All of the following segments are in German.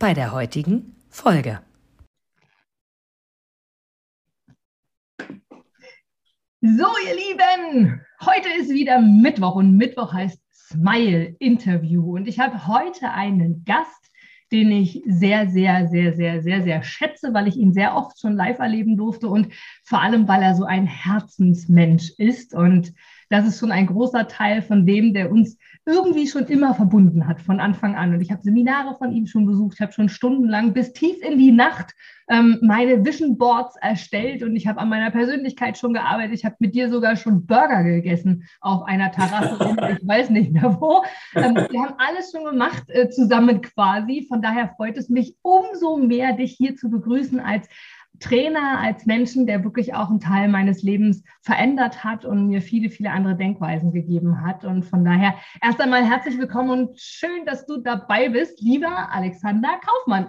bei der heutigen Folge. So, ihr Lieben, heute ist wieder Mittwoch und Mittwoch heißt Smile Interview. Und ich habe heute einen Gast, den ich sehr, sehr, sehr, sehr, sehr, sehr schätze, weil ich ihn sehr oft schon live erleben durfte und vor allem, weil er so ein Herzensmensch ist. Und das ist schon ein großer Teil von dem, der uns irgendwie schon immer verbunden hat von Anfang an. Und ich habe Seminare von ihm schon besucht, ich habe schon stundenlang bis tief in die Nacht ähm, meine Vision Boards erstellt und ich habe an meiner Persönlichkeit schon gearbeitet. Ich habe mit dir sogar schon Burger gegessen auf einer Terrasse, ich weiß nicht mehr wo. Ähm, wir haben alles schon gemacht äh, zusammen quasi. Von daher freut es mich umso mehr, dich hier zu begrüßen als Trainer, als Menschen, der wirklich auch einen Teil meines Lebens verändert hat und mir viele, viele andere Denkweisen gegeben hat. Und von daher erst einmal herzlich willkommen und schön, dass du dabei bist, lieber Alexander Kaufmann.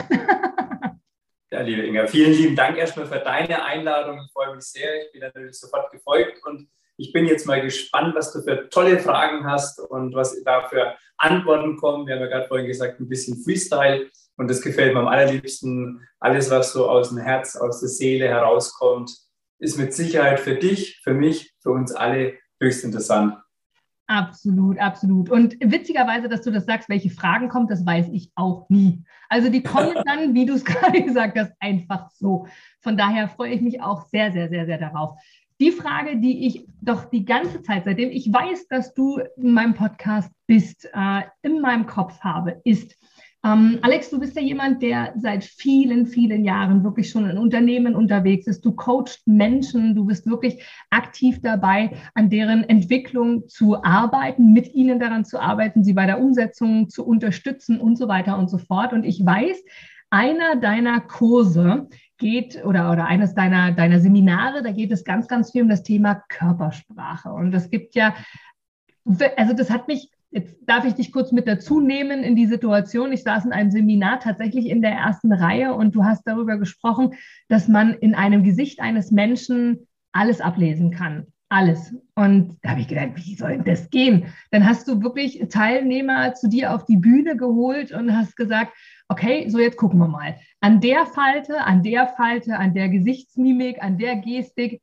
Ja, liebe Inga, vielen lieben Dank erstmal für deine Einladung. Ich freue mich sehr. Ich bin natürlich sofort gefolgt und ich bin jetzt mal gespannt, was du für tolle Fragen hast und was da für Antworten kommen. Wir haben ja gerade vorhin gesagt, ein bisschen Freestyle. Und das gefällt mir am allerliebsten. Alles, was so aus dem Herz, aus der Seele herauskommt, ist mit Sicherheit für dich, für mich, für uns alle höchst interessant. Absolut, absolut. Und witzigerweise, dass du das sagst, welche Fragen kommen, das weiß ich auch nie. Also die kommen dann, wie du es gerade gesagt hast, einfach so. Von daher freue ich mich auch sehr, sehr, sehr, sehr darauf. Die Frage, die ich doch die ganze Zeit, seitdem ich weiß, dass du in meinem Podcast bist, äh, in meinem Kopf habe, ist, ähm, Alex, du bist ja jemand, der seit vielen, vielen Jahren wirklich schon in Unternehmen unterwegs ist. Du coachst Menschen, du bist wirklich aktiv dabei, an deren Entwicklung zu arbeiten, mit ihnen daran zu arbeiten, sie bei der Umsetzung zu unterstützen und so weiter und so fort. Und ich weiß, einer deiner Kurse geht oder, oder eines deiner, deiner Seminare, da geht es ganz, ganz viel um das Thema Körpersprache. Und es gibt ja, also das hat mich Jetzt darf ich dich kurz mit dazu nehmen in die Situation. Ich saß in einem Seminar tatsächlich in der ersten Reihe und du hast darüber gesprochen, dass man in einem Gesicht eines Menschen alles ablesen kann. Alles. Und da habe ich gedacht, wie soll das gehen? Dann hast du wirklich Teilnehmer zu dir auf die Bühne geholt und hast gesagt, okay, so jetzt gucken wir mal. An der Falte, an der Falte, an der Gesichtsmimik, an der Gestik.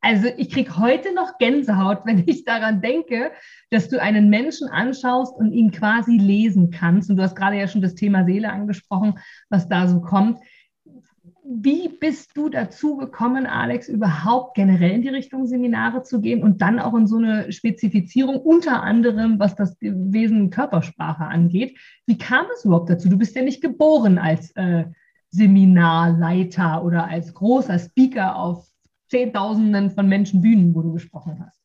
Also ich kriege heute noch Gänsehaut, wenn ich daran denke, dass du einen Menschen anschaust und ihn quasi lesen kannst. Und du hast gerade ja schon das Thema Seele angesprochen, was da so kommt. Wie bist du dazu gekommen, Alex, überhaupt generell in die Richtung Seminare zu gehen und dann auch in so eine Spezifizierung, unter anderem was das Wesen Körpersprache angeht? Wie kam es überhaupt dazu? Du bist ja nicht geboren als äh, Seminarleiter oder als großer Speaker auf Zehntausenden von Menschen Bühnen, wo du gesprochen hast.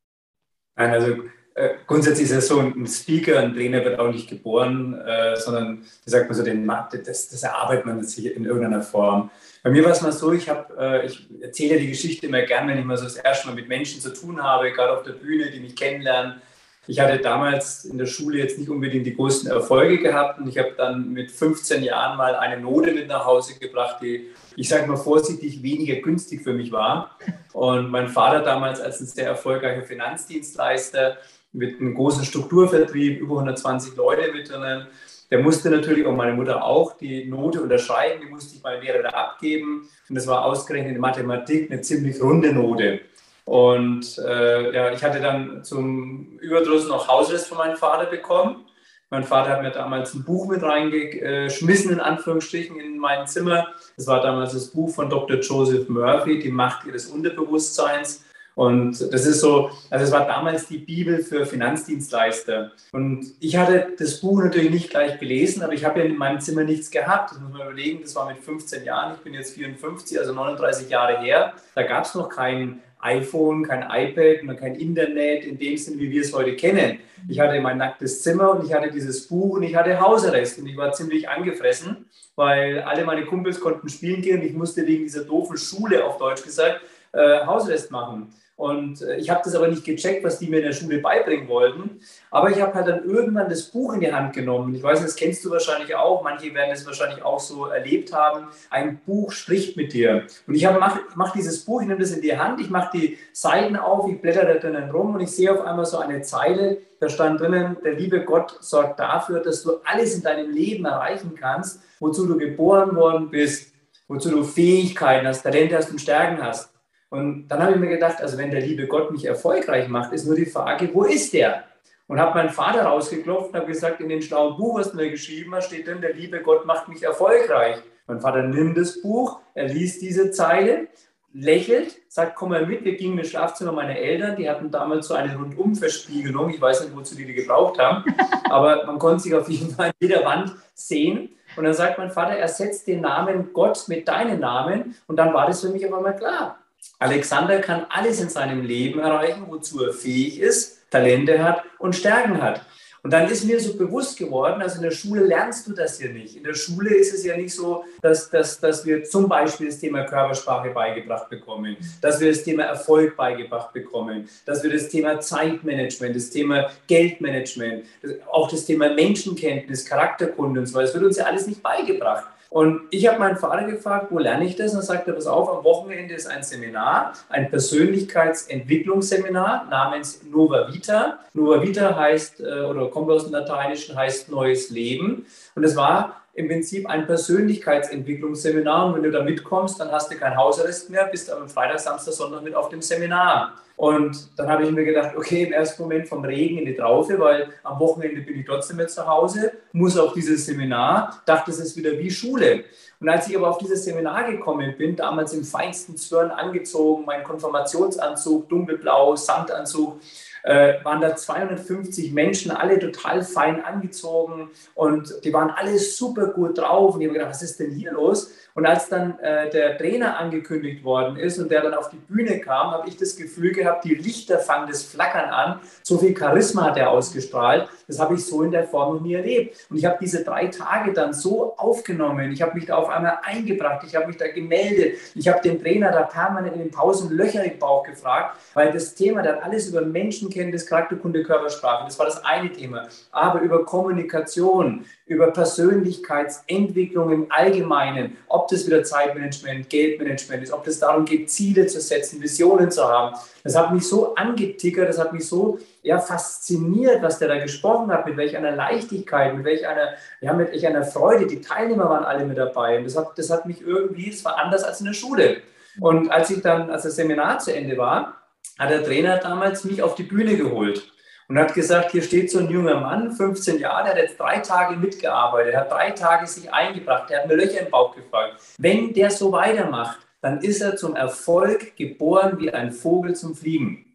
Nein, also äh, grundsätzlich ist es so, ein Speaker, ein Trainer wird auch nicht geboren, äh, sondern, wie sagt man so, den, das, das erarbeitet man sich in irgendeiner Form. Bei mir war es mal so, ich, hab, äh, ich erzähle die Geschichte immer gern, wenn ich mal so das erste Mal mit Menschen zu tun habe, gerade auf der Bühne, die mich kennenlernen. Ich hatte damals in der Schule jetzt nicht unbedingt die größten Erfolge gehabt und ich habe dann mit 15 Jahren mal eine Note mit nach Hause gebracht, die, ich sage mal vorsichtig, weniger günstig für mich war. Und mein Vater damals als ein sehr erfolgreicher Finanzdienstleister mit einem großen Strukturvertrieb, über 120 Leute mit drinnen, der musste natürlich, und meine Mutter auch, die Note unterschreiben, die musste ich meinem Lehrer abgeben. Und das war ausgerechnet in Mathematik eine ziemlich runde Note. Und äh, ja, ich hatte dann zum Überdruss noch Hausrest von meinem Vater bekommen. Mein Vater hat mir damals ein Buch mit reingeschmissen, in Anführungsstrichen, in mein Zimmer. Das war damals das Buch von Dr. Joseph Murphy, Die Macht ihres Unterbewusstseins. Und das ist so, also es war damals die Bibel für Finanzdienstleister. Und ich hatte das Buch natürlich nicht gleich gelesen, aber ich habe ja in meinem Zimmer nichts gehabt. Das muss man überlegen, das war mit 15 Jahren, ich bin jetzt 54, also 39 Jahre her. Da gab es noch kein iPhone, kein iPad kein Internet in dem Sinn, wie wir es heute kennen. Ich hatte mein nacktes Zimmer und ich hatte dieses Buch und ich hatte Hausarrest und ich war ziemlich angefressen, weil alle meine Kumpels konnten spielen gehen und ich musste wegen dieser doofen Schule, auf Deutsch gesagt, äh, Hausarrest machen. Und äh, ich habe das aber nicht gecheckt, was die mir in der Schule beibringen wollten. Aber ich habe halt dann irgendwann das Buch in die Hand genommen. Ich weiß, das kennst du wahrscheinlich auch. Manche werden es wahrscheinlich auch so erlebt haben. Ein Buch spricht mit dir. Und ich mache mach dieses Buch, ich nehme das in die Hand, ich mache die Seiten auf, ich blätter da drinnen rum und ich sehe auf einmal so eine Zeile, da stand drinnen, der liebe Gott sorgt dafür, dass du alles in deinem Leben erreichen kannst, wozu du geboren worden bist, wozu du Fähigkeiten hast, Talente hast und Stärken hast. Und dann habe ich mir gedacht, also wenn der liebe Gott mich erfolgreich macht, ist nur die Frage, wo ist der? Und habe meinen Vater rausgeklopft und habe gesagt, in dem schlauen Buch, was du mir geschrieben hast, steht drin, der liebe Gott macht mich erfolgreich. Mein Vater nimmt das Buch, er liest diese Zeile, lächelt, sagt, komm mal mit, wir gingen ins Schlafzimmer meiner Eltern, die hatten damals so eine Rundumverspiegelung, ich weiß nicht, wozu die die gebraucht haben, aber man konnte sich auf jeden Fall an jeder Wand sehen. Und dann sagt mein Vater, ersetzt den Namen Gott mit deinem Namen und dann war das für mich auf einmal klar. Alexander kann alles in seinem Leben erreichen, wozu er fähig ist, Talente hat und Stärken hat. Und dann ist mir so bewusst geworden, also in der Schule lernst du das ja nicht. In der Schule ist es ja nicht so, dass, dass, dass wir zum Beispiel das Thema Körpersprache beigebracht bekommen, dass wir das Thema Erfolg beigebracht bekommen, dass wir das Thema Zeitmanagement, das Thema Geldmanagement, auch das Thema Menschenkenntnis, Charakterkunde und so weiter, das wird uns ja alles nicht beigebracht. Und ich habe meinen Vater gefragt, wo lerne ich das? Und er sagte, pass auf, am Wochenende ist ein Seminar, ein Persönlichkeitsentwicklungsseminar namens Nova Vita. Nova Vita heißt, äh, oder kommt aus dem Lateinischen, heißt neues Leben. Und es war im Prinzip ein Persönlichkeitsentwicklungsseminar. Und wenn du da mitkommst, dann hast du kein Hausarrest mehr, bist aber Freitag, Samstag, Sonntag mit auf dem Seminar. Und dann habe ich mir gedacht, okay, im ersten Moment vom Regen in die Traufe, weil am Wochenende bin ich trotzdem mehr zu Hause, muss auf dieses Seminar, dachte, es ist wieder wie Schule. Und als ich aber auf dieses Seminar gekommen bin, damals im feinsten Zwirn angezogen, mein Konfirmationsanzug, dunkelblau, Samtanzug, äh, waren da 250 Menschen, alle total fein angezogen und die waren alle super gut drauf. Und ich habe gedacht, was ist denn hier los? Und als dann äh, der Trainer angekündigt worden ist und der dann auf die Bühne kam, habe ich das Gefühl gehabt, die Lichter fangen das Flackern an. So viel Charisma hat er ausgestrahlt. Das habe ich so in der Form noch nie erlebt. Und ich habe diese drei Tage dann so aufgenommen. Ich habe mich da auf einmal eingebracht. Ich habe mich da gemeldet. Ich habe den Trainer da permanent in den Pausen Löcher im Bauch gefragt, weil das Thema, hat alles über Menschenkenntnis, Charakterkunde, Körpersprache. Das war das eine Thema. Aber über Kommunikation, über Persönlichkeitsentwicklung im Allgemeinen, ob das wieder Zeitmanagement, Geldmanagement ist, ob das darum geht, Ziele zu setzen, Visionen zu haben. Das hat mich so angetickert, das hat mich so ja, fasziniert, was der da gesprochen hat, mit welch einer Leichtigkeit, mit welch einer, ja, mit welch einer Freude. Die Teilnehmer waren alle mit dabei. Und das hat, das hat mich irgendwie, das war anders als in der Schule. Und als ich dann, als das Seminar zu Ende war, hat der Trainer damals mich auf die Bühne geholt und hat gesagt, hier steht so ein junger Mann, 15 Jahre, der hat jetzt drei Tage mitgearbeitet, hat drei Tage sich eingebracht, der hat mir Löcher im Bauch gefragt. Wenn der so weitermacht, dann ist er zum Erfolg geboren wie ein Vogel zum Fliegen.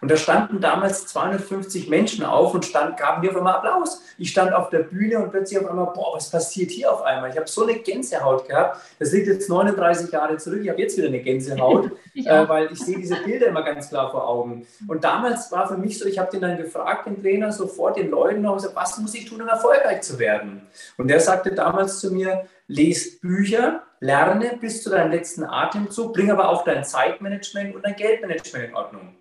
Und da standen damals 250 Menschen auf und stand, gaben mir auf einmal Applaus. Ich stand auf der Bühne und plötzlich auf einmal, boah, was passiert hier auf einmal? Ich habe so eine Gänsehaut gehabt. Das liegt jetzt 39 Jahre zurück. Ich habe jetzt wieder eine Gänsehaut, äh, weil ich sehe diese Bilder immer ganz klar vor Augen. Und damals war für mich so, ich habe den dann gefragt, den Trainer, sofort den Leuten, gesagt, was muss ich tun, um erfolgreich zu werden? Und der sagte damals zu mir, lest Bücher, lerne bis zu deinem letzten Atemzug, bring aber auch dein Zeitmanagement und dein Geldmanagement in Ordnung.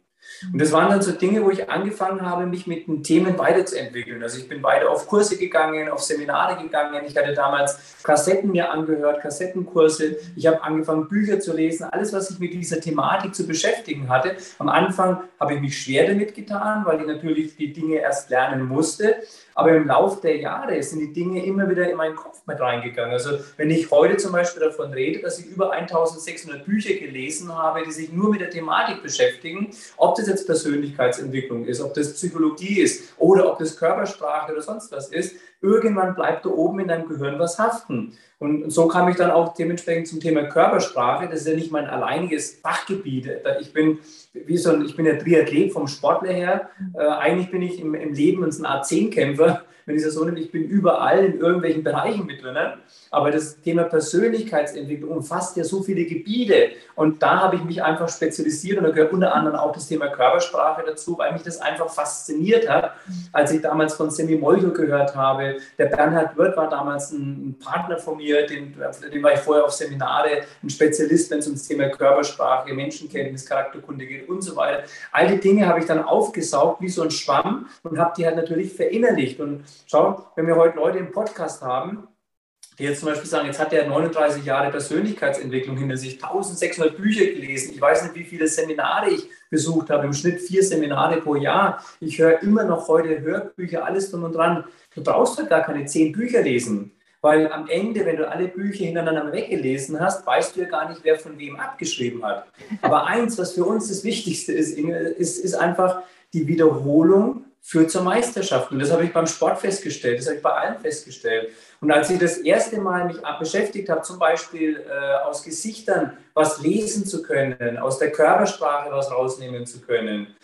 Und das waren dann so Dinge, wo ich angefangen habe, mich mit den Themen weiterzuentwickeln. Also ich bin weiter auf Kurse gegangen, auf Seminare gegangen. Ich hatte damals Kassetten mir angehört, Kassettenkurse. Ich habe angefangen, Bücher zu lesen, alles, was ich mit dieser Thematik zu beschäftigen hatte. Am Anfang habe ich mich schwer damit getan, weil ich natürlich die Dinge erst lernen musste. Aber im Laufe der Jahre sind die Dinge immer wieder in meinen Kopf mit reingegangen. Also wenn ich heute zum Beispiel davon rede, dass ich über 1600 Bücher gelesen habe, die sich nur mit der Thematik beschäftigen, ob das jetzt Persönlichkeitsentwicklung ist, ob das Psychologie ist oder ob das Körpersprache oder sonst was ist, irgendwann bleibt da oben in deinem Gehirn was haften. Und so kam ich dann auch dementsprechend zum Thema Körpersprache. Das ist ja nicht mein alleiniges Fachgebiet. Ich bin, wie so ein, ich bin ja Triathlet vom Sportler her. Äh, eigentlich bin ich im, im Leben eine Art Zehnkämpfer wenn ich das so nehme, ich bin überall in irgendwelchen Bereichen mit drin. Aber das Thema Persönlichkeitsentwicklung umfasst ja so viele Gebiete. Und da habe ich mich einfach spezialisiert und da gehört unter anderem auch das Thema Körpersprache dazu, weil mich das einfach fasziniert hat, als ich damals von Semi Moldo gehört habe. Der Bernhard Wirth war damals ein Partner von mir, den, den war ich vorher auf Seminare, ein Spezialist, wenn es ums Thema Körpersprache, Menschenkenntnis, Charakterkunde geht und so weiter. All die Dinge habe ich dann aufgesaugt wie so ein Schwamm und habe die halt natürlich verinnerlicht. Und schau, wenn wir heute Leute im Podcast haben, die jetzt zum Beispiel sagen, jetzt hat er 39 Jahre Persönlichkeitsentwicklung hinter sich, 1600 Bücher gelesen, ich weiß nicht, wie viele Seminare ich besucht habe, im Schnitt vier Seminare pro Jahr. Ich höre immer noch heute Hörbücher, alles drum und dran. Du brauchst halt gar keine zehn Bücher lesen. Weil am Ende, wenn du alle Bücher hintereinander weggelesen hast, weißt du ja gar nicht, wer von wem abgeschrieben hat. Aber eins, was für uns das Wichtigste ist, ist, ist einfach die Wiederholung führt zur Meisterschaft. Und das habe ich beim Sport festgestellt, das habe ich bei allen festgestellt. Und als ich das erste Mal mich beschäftigt habe, zum Beispiel äh, aus Gesichtern was lesen zu können, aus der Körpersprache was rausnehmen zu können,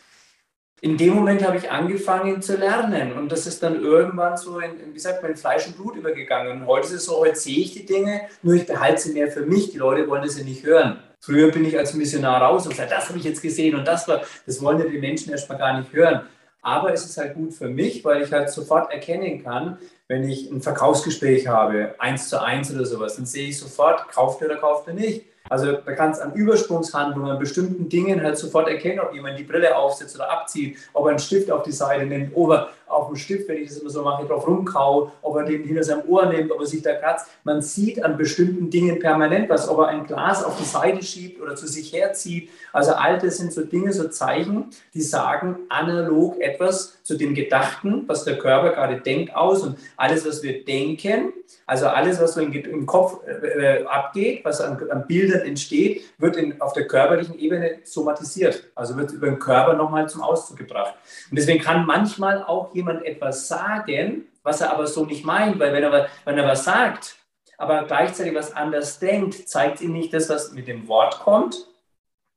in dem Moment habe ich angefangen zu lernen und das ist dann irgendwann so in, wie sagt man, in Fleisch und Blut übergegangen. Und heute ist es so, heute sehe ich die Dinge, nur ich behalte sie mehr für mich. Die Leute wollen ja nicht hören. Früher bin ich als Missionar raus und sage, das habe ich jetzt gesehen und das war, das wollen ja die Menschen erstmal gar nicht hören. Aber es ist halt gut für mich, weil ich halt sofort erkennen kann, wenn ich ein Verkaufsgespräch habe, eins zu eins oder sowas, dann sehe ich sofort, kauft er oder kauft er nicht. Also da kannst an Übersprungshandlungen, an bestimmten Dingen halt sofort erkennen, ob jemand die Brille aufsetzt oder abzieht, ob er einen Stift auf die Seite nimmt, ob er auf dem Stift, wenn ich das immer so mache, drauf rumkau, ob er den hinter seinem Ohr nimmt, ob er sich da kratzt. Man sieht an bestimmten Dingen permanent was, ob er ein Glas auf die Seite schiebt oder zu sich herzieht. Also all das sind so Dinge, so Zeichen, die sagen analog etwas zu dem Gedachten, was der Körper gerade denkt, aus. Und alles, was wir denken, also alles, was so im Kopf äh, äh, abgeht, was an, an, Bildern entsteht, wird in, auf der körperlichen Ebene somatisiert. Also wird über den Körper nochmal zum Ausdruck gebracht. Und deswegen kann manchmal auch jemand etwas sagen, was er aber so nicht meint, weil wenn er, wenn er was sagt, aber gleichzeitig was anders denkt, zeigt ihm nicht das, was mit dem Wort kommt,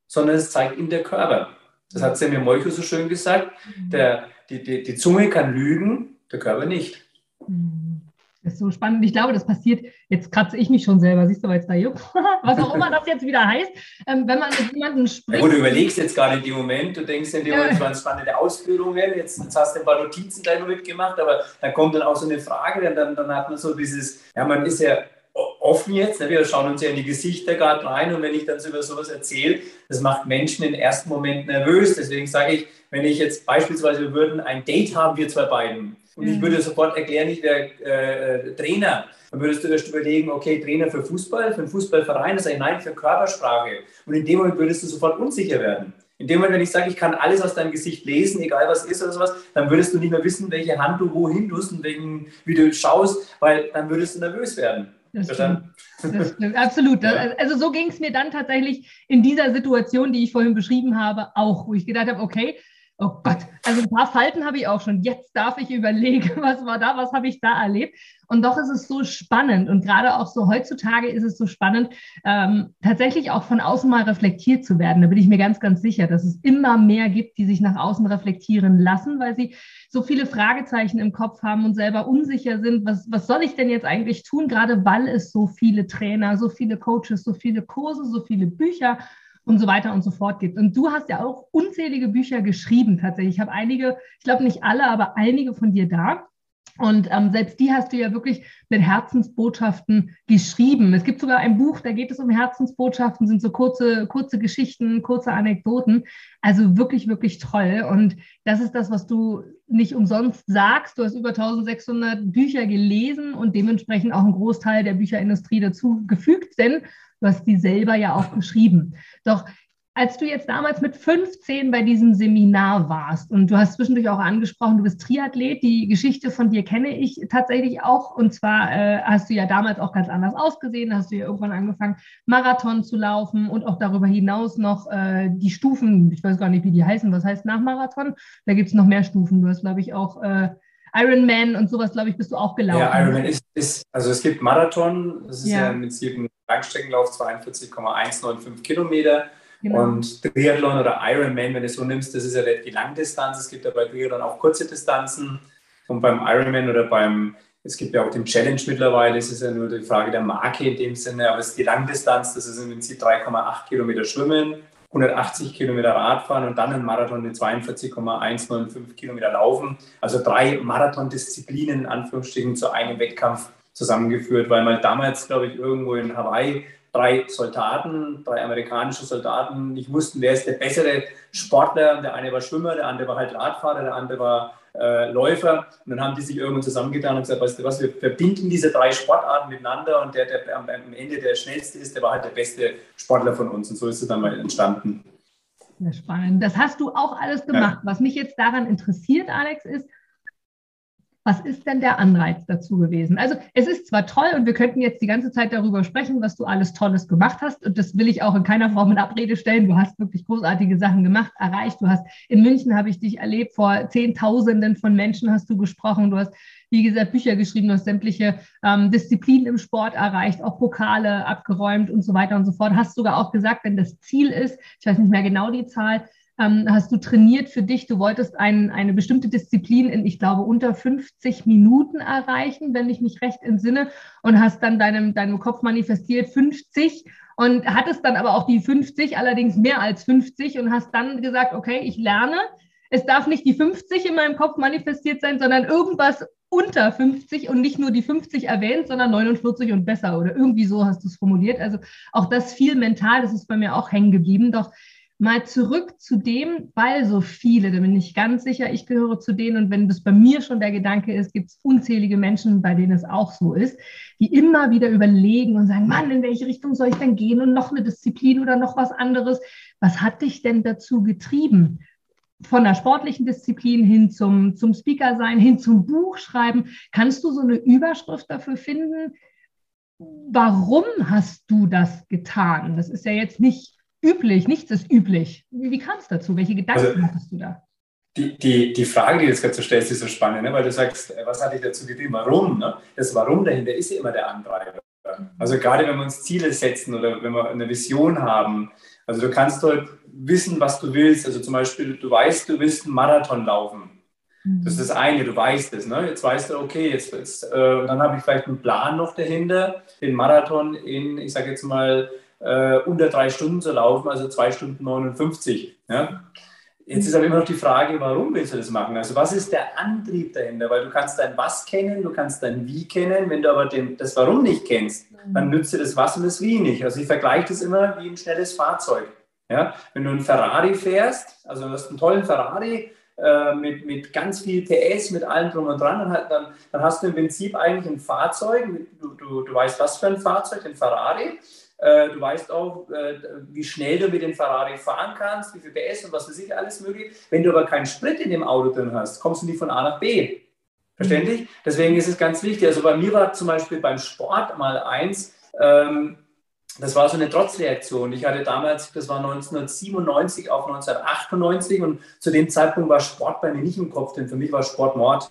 sondern es zeigt ihm der Körper. Das hat Semir Molcho so schön gesagt. Mhm. Der, die, die, die Zunge kann lügen, der Körper nicht. Mhm. Das ist so spannend. Ich glaube, das passiert, jetzt kratze ich mich schon selber, siehst du, weil es da juckt, was auch immer das jetzt wieder heißt, ähm, wenn man mit jemandem spricht. Ja, du überlegst jetzt gar nicht in dem Moment, du denkst in dem Moment, es waren spannende Ausführungen, jetzt, jetzt, hast du ein paar Notizen noch mitgemacht, aber dann kommt dann auch so eine Frage, dann, dann hat man so dieses, ja, man ist ja offen jetzt, ne? wir schauen uns ja in die Gesichter gerade rein und wenn ich dann so über sowas erzähle, das macht Menschen im ersten Moment nervös. Deswegen sage ich, wenn ich jetzt beispielsweise, wir würden ein Date haben, wir zwei beiden, und ich würde sofort erklären, ich wäre äh, Trainer. Dann würdest du erst überlegen, okay, Trainer für Fußball, für einen Fußballverein, das sage ich nein, für Körpersprache. Und in dem Moment würdest du sofort unsicher werden. In dem Moment, wenn ich sage, ich kann alles aus deinem Gesicht lesen, egal was ist oder sowas, dann würdest du nicht mehr wissen, welche Hand du wohin tust und wegen, wie du schaust, weil dann würdest du nervös werden. Das stimmt. Das stimmt. Absolut. Ja. Also so ging es mir dann tatsächlich in dieser Situation, die ich vorhin beschrieben habe, auch, wo ich gedacht habe, okay, Oh Gott, also ein paar Falten habe ich auch schon. Jetzt darf ich überlegen, was war da, was habe ich da erlebt. Und doch ist es so spannend und gerade auch so heutzutage ist es so spannend, ähm, tatsächlich auch von außen mal reflektiert zu werden. Da bin ich mir ganz, ganz sicher, dass es immer mehr gibt, die sich nach außen reflektieren lassen, weil sie so viele Fragezeichen im Kopf haben und selber unsicher sind. Was, was soll ich denn jetzt eigentlich tun, gerade weil es so viele Trainer, so viele Coaches, so viele Kurse, so viele Bücher und so weiter und so fort gibt. Und du hast ja auch unzählige Bücher geschrieben tatsächlich. Ich habe einige, ich glaube nicht alle, aber einige von dir da. Und ähm, selbst die hast du ja wirklich mit Herzensbotschaften geschrieben. Es gibt sogar ein Buch, da geht es um Herzensbotschaften, sind so kurze, kurze Geschichten, kurze Anekdoten. Also wirklich, wirklich toll. Und das ist das, was du nicht umsonst sagst. Du hast über 1600 Bücher gelesen und dementsprechend auch einen Großteil der Bücherindustrie dazu gefügt, denn Du hast die selber ja auch geschrieben. Doch als du jetzt damals mit 15 bei diesem Seminar warst und du hast zwischendurch auch angesprochen, du bist Triathlet, die Geschichte von dir kenne ich tatsächlich auch. Und zwar äh, hast du ja damals auch ganz anders ausgesehen, hast du ja irgendwann angefangen, Marathon zu laufen und auch darüber hinaus noch äh, die Stufen, ich weiß gar nicht, wie die heißen, was heißt nach Marathon? Da gibt es noch mehr Stufen. Du hast, glaube ich, auch äh, Ironman und sowas, glaube ich, bist du auch gelaufen. Ja, Ironman ist, ist also es gibt Marathon, das ist ja, ja im Prinzip ein Langstreckenlauf, 42,195 Kilometer. Genau. Und Triathlon oder Ironman, wenn du es so nimmst, das ist ja die Langdistanz. Es gibt ja bei Triathlon auch kurze Distanzen. Und beim Ironman oder beim, es gibt ja auch den Challenge mittlerweile, es ist ja nur die Frage der Marke in dem Sinne, aber es ist die Langdistanz, das ist im Prinzip 3,8 Kilometer Schwimmen, 180 Kilometer Radfahren und dann ein Marathon mit 42,195 Kilometer Laufen. Also drei Marathondisziplinen in Anführungsstrichen zu einem Wettkampf zusammengeführt, weil man damals, glaube ich, irgendwo in Hawaii drei Soldaten, drei amerikanische Soldaten nicht wussten, wer ist der bessere Sportler. Der eine war Schwimmer, der andere war halt Radfahrer, der andere war äh, Läufer. Und dann haben die sich irgendwann zusammengetan und gesagt, weißt du was, wir verbinden diese drei Sportarten miteinander und der, der am, Ende der schnellste ist, der war halt der beste Sportler von uns. Und so ist es dann mal entstanden. Sehr spannend. Das hast du auch alles gemacht. Ja. Was mich jetzt daran interessiert, Alex, ist, was ist denn der Anreiz dazu gewesen? Also es ist zwar toll und wir könnten jetzt die ganze Zeit darüber sprechen, was du alles Tolles gemacht hast und das will ich auch in keiner Form in Abrede stellen. Du hast wirklich großartige Sachen gemacht, erreicht. Du hast in München habe ich dich erlebt, vor Zehntausenden von Menschen hast du gesprochen. Du hast, wie gesagt, Bücher geschrieben, du hast sämtliche ähm, Disziplinen im Sport erreicht, auch Pokale abgeräumt und so weiter und so fort. Hast sogar auch gesagt, wenn das Ziel ist, ich weiß nicht mehr genau die Zahl, ähm, hast du trainiert für dich. Du wolltest ein, eine bestimmte Disziplin in, ich glaube, unter 50 Minuten erreichen, wenn ich mich recht entsinne, und hast dann deinem, deinem Kopf manifestiert 50 und hattest dann aber auch die 50, allerdings mehr als 50 und hast dann gesagt, okay, ich lerne. Es darf nicht die 50 in meinem Kopf manifestiert sein, sondern irgendwas unter 50 und nicht nur die 50 erwähnt, sondern 49 und besser oder irgendwie so hast du es formuliert. Also auch das viel mental, das ist bei mir auch hängen geblieben. Doch mal zurück zu dem, weil so viele, da bin ich ganz sicher, ich gehöre zu denen und wenn das bei mir schon der Gedanke ist, gibt es unzählige Menschen, bei denen es auch so ist, die immer wieder überlegen und sagen, Mann, in welche Richtung soll ich denn gehen und noch eine Disziplin oder noch was anderes. Was hat dich denn dazu getrieben? Von der sportlichen Disziplin hin zum, zum Speaker sein, hin zum Buchschreiben. Kannst du so eine Überschrift dafür finden? Warum hast du das getan? Das ist ja jetzt nicht üblich, nichts ist üblich. Wie, wie kam es dazu? Welche Gedanken also, hattest du da? Die, die, die Frage, die du jetzt gerade so stellst, ist so spannend, ne? weil du sagst, äh, was hatte ich dazu getrieben? Warum? Ne? Das Warum dahinter ist ja immer der Antreiber. Also gerade wenn wir uns Ziele setzen oder wenn wir eine Vision haben, also du kannst dort wissen, was du willst. Also zum Beispiel, du weißt, du willst einen Marathon laufen. Mhm. Das ist das eine, du weißt es. Ne? Jetzt weißt du, okay, jetzt, jetzt äh, dann habe ich vielleicht einen Plan noch dahinter, den Marathon in, ich sage jetzt mal, äh, unter drei Stunden zu laufen, also zwei Stunden 59. Ja? Jetzt ist aber immer noch die Frage, warum willst du das machen? Also was ist der Antrieb dahinter? Weil du kannst dein Was kennen, du kannst dein Wie kennen. Wenn du aber den, das Warum nicht kennst, mhm. dann nützt dir das Was und das Wie nicht. Also ich vergleiche das immer wie ein schnelles Fahrzeug. Ja? Wenn du einen Ferrari fährst, also du hast einen tollen Ferrari, äh, mit, mit ganz viel PS, mit allem drum und dran, dann, dann, dann hast du im Prinzip eigentlich ein Fahrzeug, du, du, du weißt, was für ein Fahrzeug, den Ferrari, äh, du weißt auch, äh, wie schnell du mit dem Ferrari fahren kannst, wie viel PS und was weiß ich alles möglich. Wenn du aber keinen Sprit in dem Auto drin hast, kommst du nicht von A nach B. Verständlich? Mhm. Deswegen ist es ganz wichtig. Also bei mir war zum Beispiel beim Sport mal eins, ähm, das war so eine Trotzreaktion. Ich hatte damals, das war 1997 auf 1998 und zu dem Zeitpunkt war Sport bei mir nicht im Kopf, denn für mich war Sport Mord.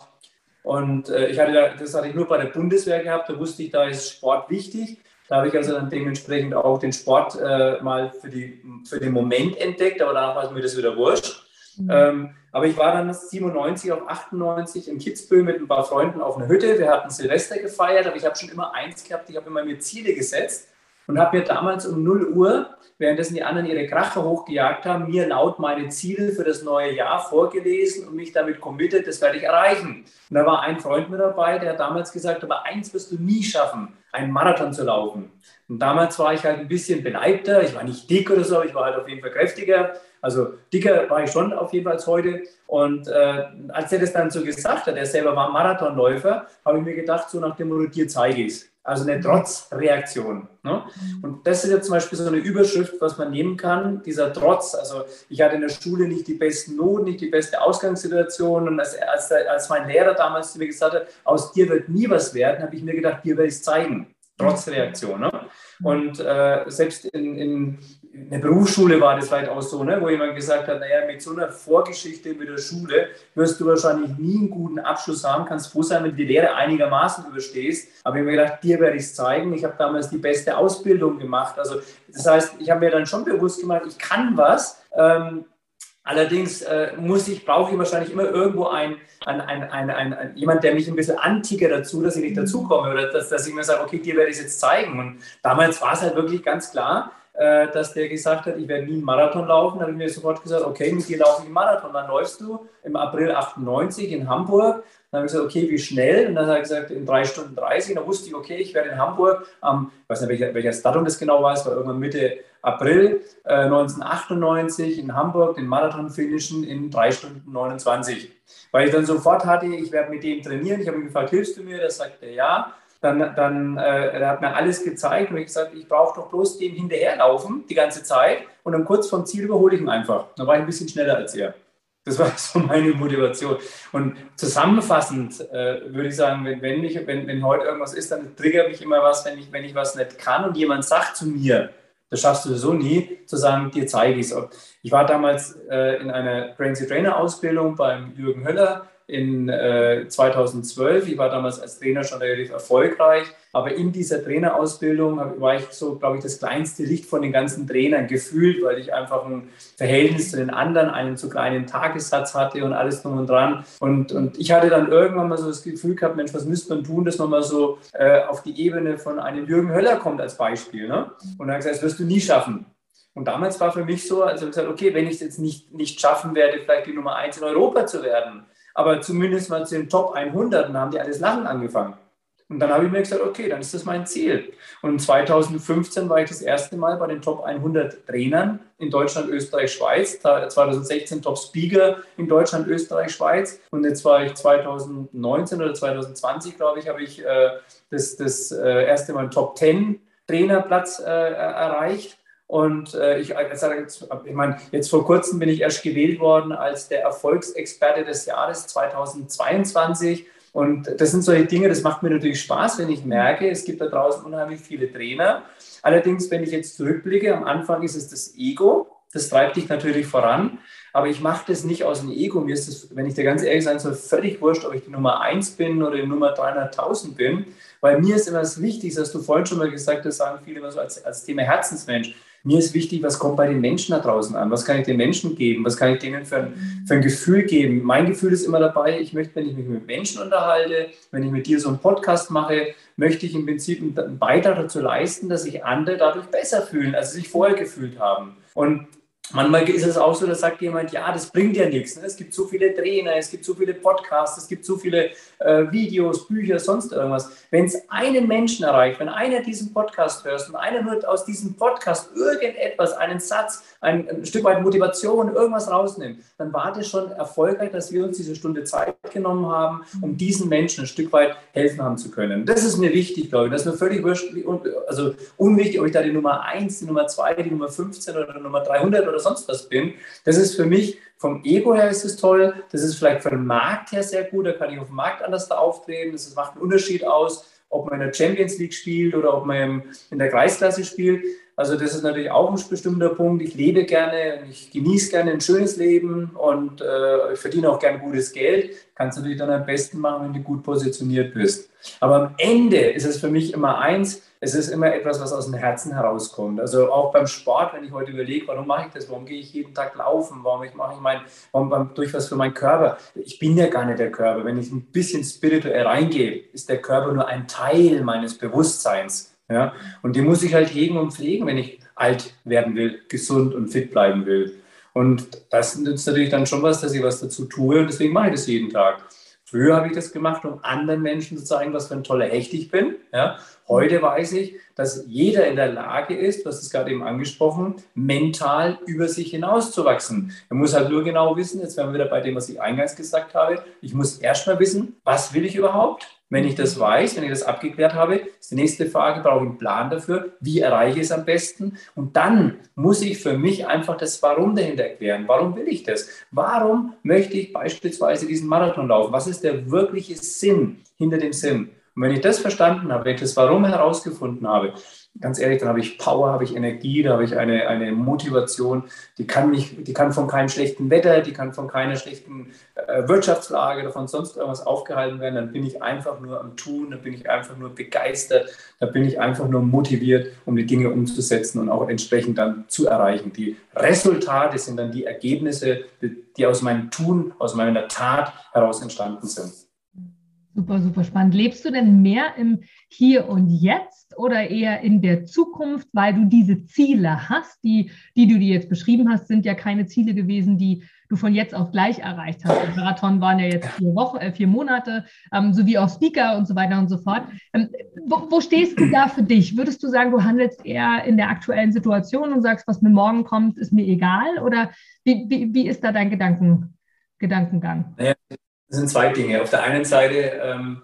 Und äh, ich hatte das hatte ich nur bei der Bundeswehr gehabt, da wusste ich, da ist Sport wichtig. Da habe ich also dann dementsprechend auch den Sport äh, mal für, die, für den Moment entdeckt, aber danach war mir das wieder wurscht. Mhm. Ähm, aber ich war dann 97 auf 98 in Kitzbühel mit ein paar Freunden auf einer Hütte. Wir hatten Silvester gefeiert, aber ich habe schon immer eins gehabt, ich habe immer mir Ziele gesetzt und habe mir damals um 0 Uhr, währenddessen die anderen ihre Kracher hochgejagt haben, mir laut meine Ziele für das neue Jahr vorgelesen und mich damit committed, das werde ich erreichen. Und da war ein Freund mit dabei, der hat damals gesagt, aber eins wirst du nie schaffen, einen Marathon zu laufen. Und damals war ich halt ein bisschen beleibter, ich war nicht dick oder so, ich war halt auf jeden Fall kräftiger. Also dicker war ich schon auf jeden Fall heute. Und äh, als er das dann so gesagt hat, er selber war Marathonläufer, habe ich mir gedacht, so nach dem Motto, dir zeige ich es. Also eine Trotzreaktion. Ne? Und das ist jetzt zum Beispiel so eine Überschrift, was man nehmen kann, dieser Trotz. Also ich hatte in der Schule nicht die besten Noten, nicht die beste Ausgangssituation. Und als, als, als mein Lehrer damals zu mir gesagt hat, aus dir wird nie was werden, habe ich mir gedacht, dir werde ich es zeigen. Trotzreaktion. Ne? Und äh, selbst in, in, in der Berufsschule war das vielleicht auch so, ne, wo jemand gesagt hat, naja, mit so einer Vorgeschichte mit der Schule wirst du wahrscheinlich nie einen guten Abschluss haben, kannst froh sein, wenn du die Lehre einigermaßen überstehst. Aber ich habe mir gedacht, dir werde ich es zeigen. Ich habe damals die beste Ausbildung gemacht. Also das heißt, ich habe mir dann schon bewusst gemacht, ich kann was. Ähm, Allerdings äh, muss ich, brauche ich wahrscheinlich immer irgendwo ein, ein, ein, ein, ein, ein, jemand, der mich ein bisschen anticke dazu, dass ich nicht dazukomme oder dass, dass ich mir sage, okay, dir werde ich es jetzt zeigen. Und damals war es halt wirklich ganz klar, äh, dass der gesagt hat, ich werde nie einen Marathon laufen. Da habe ich mir sofort gesagt, okay, mit dir laufe ich einen Marathon. Dann läufst du im April 98 in Hamburg. Dann habe ich gesagt, okay, wie schnell? Und dann hat er gesagt, in drei Stunden 30. Und dann wusste ich, okay, ich werde in Hamburg am, ich weiß nicht, welcher, welches Datum das genau war, es war irgendwann Mitte April äh, 1998 in Hamburg den Marathon finishen in 3 Stunden 29. Weil ich dann sofort hatte, ich werde mit dem trainieren. Ich habe ihn gefragt, hilfst du mir? Das sagt er ja. Dann, dann äh, er hat mir alles gezeigt und ich gesagt, ich brauche doch bloß dem hinterherlaufen die ganze Zeit und dann kurz vom Ziel überhole ich ihn einfach. Dann war ich ein bisschen schneller als er. Das war so meine Motivation. Und zusammenfassend äh, würde ich sagen, wenn, wenn, ich, wenn, wenn heute irgendwas ist, dann triggert mich immer was, wenn ich, wenn ich was nicht kann und jemand sagt zu mir, das schaffst du so nie, zu sagen, dir zeige ich es. Ich war damals äh, in einer Crazy Trainer Ausbildung beim Jürgen Höller in äh, 2012. Ich war damals als Trainer schon relativ erfolgreich, aber in dieser Trainerausbildung war ich so, glaube ich, das kleinste Licht von den ganzen Trainern gefühlt, weil ich einfach ein Verhältnis zu den anderen, einen zu kleinen Tagessatz hatte und alles drum und dran. Und, und ich hatte dann irgendwann mal so das Gefühl gehabt, Mensch, was müsste man tun, dass man mal so äh, auf die Ebene von einem Jürgen Höller kommt als Beispiel. Ne? Und dann gesagt, das wirst du nie schaffen. Und damals war für mich so, also ich gesagt, okay, wenn ich es jetzt nicht, nicht schaffen werde, vielleicht die Nummer eins in Europa zu werden, aber zumindest mal zu den Top 100 und haben die alles Lachen angefangen. Und dann habe ich mir gesagt, okay, dann ist das mein Ziel. Und 2015 war ich das erste Mal bei den Top 100 Trainern in Deutschland, Österreich, Schweiz. 2016 Top Speaker in Deutschland, Österreich, Schweiz. Und jetzt war ich 2019 oder 2020, glaube ich, habe ich äh, das, das äh, erste Mal Top 10 Trainerplatz äh, erreicht. Und äh, ich, ich meine, jetzt vor kurzem bin ich erst gewählt worden als der Erfolgsexperte des Jahres 2022. Und das sind solche Dinge, das macht mir natürlich Spaß, wenn ich merke, es gibt da draußen unheimlich viele Trainer. Allerdings, wenn ich jetzt zurückblicke, am Anfang ist es das Ego, das treibt dich natürlich voran. Aber ich mache das nicht aus dem Ego. Mir ist das, wenn ich dir ganz ehrlich sein soll, völlig wurscht, ob ich die Nummer 1 bin oder die Nummer 300.000 bin. Weil mir ist immer das Wichtigste, das hast du vorhin schon mal gesagt, das sagen viele immer so als, als Thema Herzensmensch. Mir ist wichtig, was kommt bei den Menschen da draußen an? Was kann ich den Menschen geben? Was kann ich denen für ein, für ein Gefühl geben? Mein Gefühl ist immer dabei, ich möchte, wenn ich mich mit Menschen unterhalte, wenn ich mit dir so einen Podcast mache, möchte ich im Prinzip einen Beitrag dazu leisten, dass sich andere dadurch besser fühlen, als sie sich vorher gefühlt haben. Und Manchmal ist es auch so, da sagt jemand, ja, das bringt ja nichts. Ne? Es gibt so viele Trainer, es gibt so viele Podcasts, es gibt so viele äh, Videos, Bücher, sonst irgendwas. Wenn es einen Menschen erreicht, wenn einer diesen Podcast hört und einer nur aus diesem Podcast irgendetwas, einen Satz, ein, ein, Stück weit Motivation, irgendwas rausnimmt, dann war das schon erfolgreich, dass wir uns diese Stunde Zeit genommen haben, um diesen Menschen ein Stück weit helfen haben zu können. Das ist mir wichtig, glaube ich. Das ist mir völlig also unwichtig, ob ich da die Nummer 1, die Nummer 2, die Nummer 15 oder die Nummer 300 oder oder sonst was bin. Das ist für mich vom Ego her ist es toll. Das ist vielleicht für den Markt her sehr gut. Da kann ich auf dem Markt anders da auftreten. Das macht einen Unterschied aus, ob man in der Champions League spielt oder ob man in der Kreisklasse spielt. Also das ist natürlich auch ein bestimmter Punkt. Ich lebe gerne, ich genieße gerne ein schönes Leben und äh, ich verdiene auch gerne gutes Geld. Kannst du natürlich dann am besten machen, wenn du gut positioniert bist. Aber am Ende ist es für mich immer eins, es ist immer etwas, was aus dem Herzen herauskommt. Also auch beim Sport, wenn ich heute überlege, warum mache ich das? Warum gehe ich jeden Tag laufen? Warum ich mache ich mein, warum, durch was für meinen Körper? Ich bin ja gar nicht der Körper. Wenn ich ein bisschen spirituell reingehe, ist der Körper nur ein Teil meines Bewusstseins. Ja? Und den muss ich halt hegen und pflegen, wenn ich alt werden will, gesund und fit bleiben will. Und das nützt natürlich dann schon was, dass ich was dazu tue und deswegen mache ich das jeden Tag. Früher habe ich das gemacht, um anderen Menschen zu zeigen, was für ein toller Hecht ich bin. Ja. Heute weiß ich, dass jeder in der Lage ist, hast es gerade eben angesprochen, mental über sich hinauszuwachsen. Er muss halt nur genau wissen, jetzt wären wir wieder bei dem, was ich eingangs gesagt habe, ich muss erstmal wissen, was will ich überhaupt? Wenn ich das weiß, wenn ich das abgeklärt habe, ist die nächste Frage, brauche ich einen Plan dafür? Wie erreiche ich es am besten? Und dann muss ich für mich einfach das Warum dahinter erklären. Warum will ich das? Warum möchte ich beispielsweise diesen Marathon laufen? Was ist der wirkliche Sinn hinter dem Sinn? Und wenn ich das verstanden habe, wenn ich das Warum herausgefunden habe, ganz ehrlich, dann habe ich Power, habe ich Energie, da habe ich eine, eine Motivation, die kann, mich, die kann von keinem schlechten Wetter, die kann von keiner schlechten äh, Wirtschaftslage oder von sonst irgendwas aufgehalten werden. Dann bin ich einfach nur am Tun, dann bin ich einfach nur begeistert, da bin ich einfach nur motiviert, um die Dinge umzusetzen und auch entsprechend dann zu erreichen. Die Resultate sind dann die Ergebnisse, die aus meinem Tun, aus meiner Tat heraus entstanden sind. Super, super spannend. Lebst du denn mehr im Hier und Jetzt oder eher in der Zukunft, weil du diese Ziele hast, die, die du dir jetzt beschrieben hast, sind ja keine Ziele gewesen, die du von jetzt auf gleich erreicht hast. Der Marathon waren ja jetzt vier Wochen, äh, vier Monate, ähm, sowie auch Speaker und so weiter und so fort. Ähm, wo, wo, stehst du da für dich? Würdest du sagen, du handelst eher in der aktuellen Situation und sagst, was mir morgen kommt, ist mir egal? Oder wie, wie, wie ist da dein Gedanken, Gedankengang? Naja, das sind zwei Dinge. Auf der einen Seite, ähm,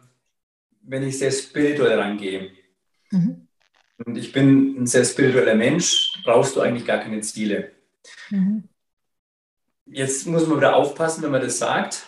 wenn ich sehr spirituell rangehe, mhm. und ich bin ein sehr spiritueller Mensch, brauchst du eigentlich gar keine Ziele. Mhm. Jetzt muss man wieder aufpassen, wenn man das sagt,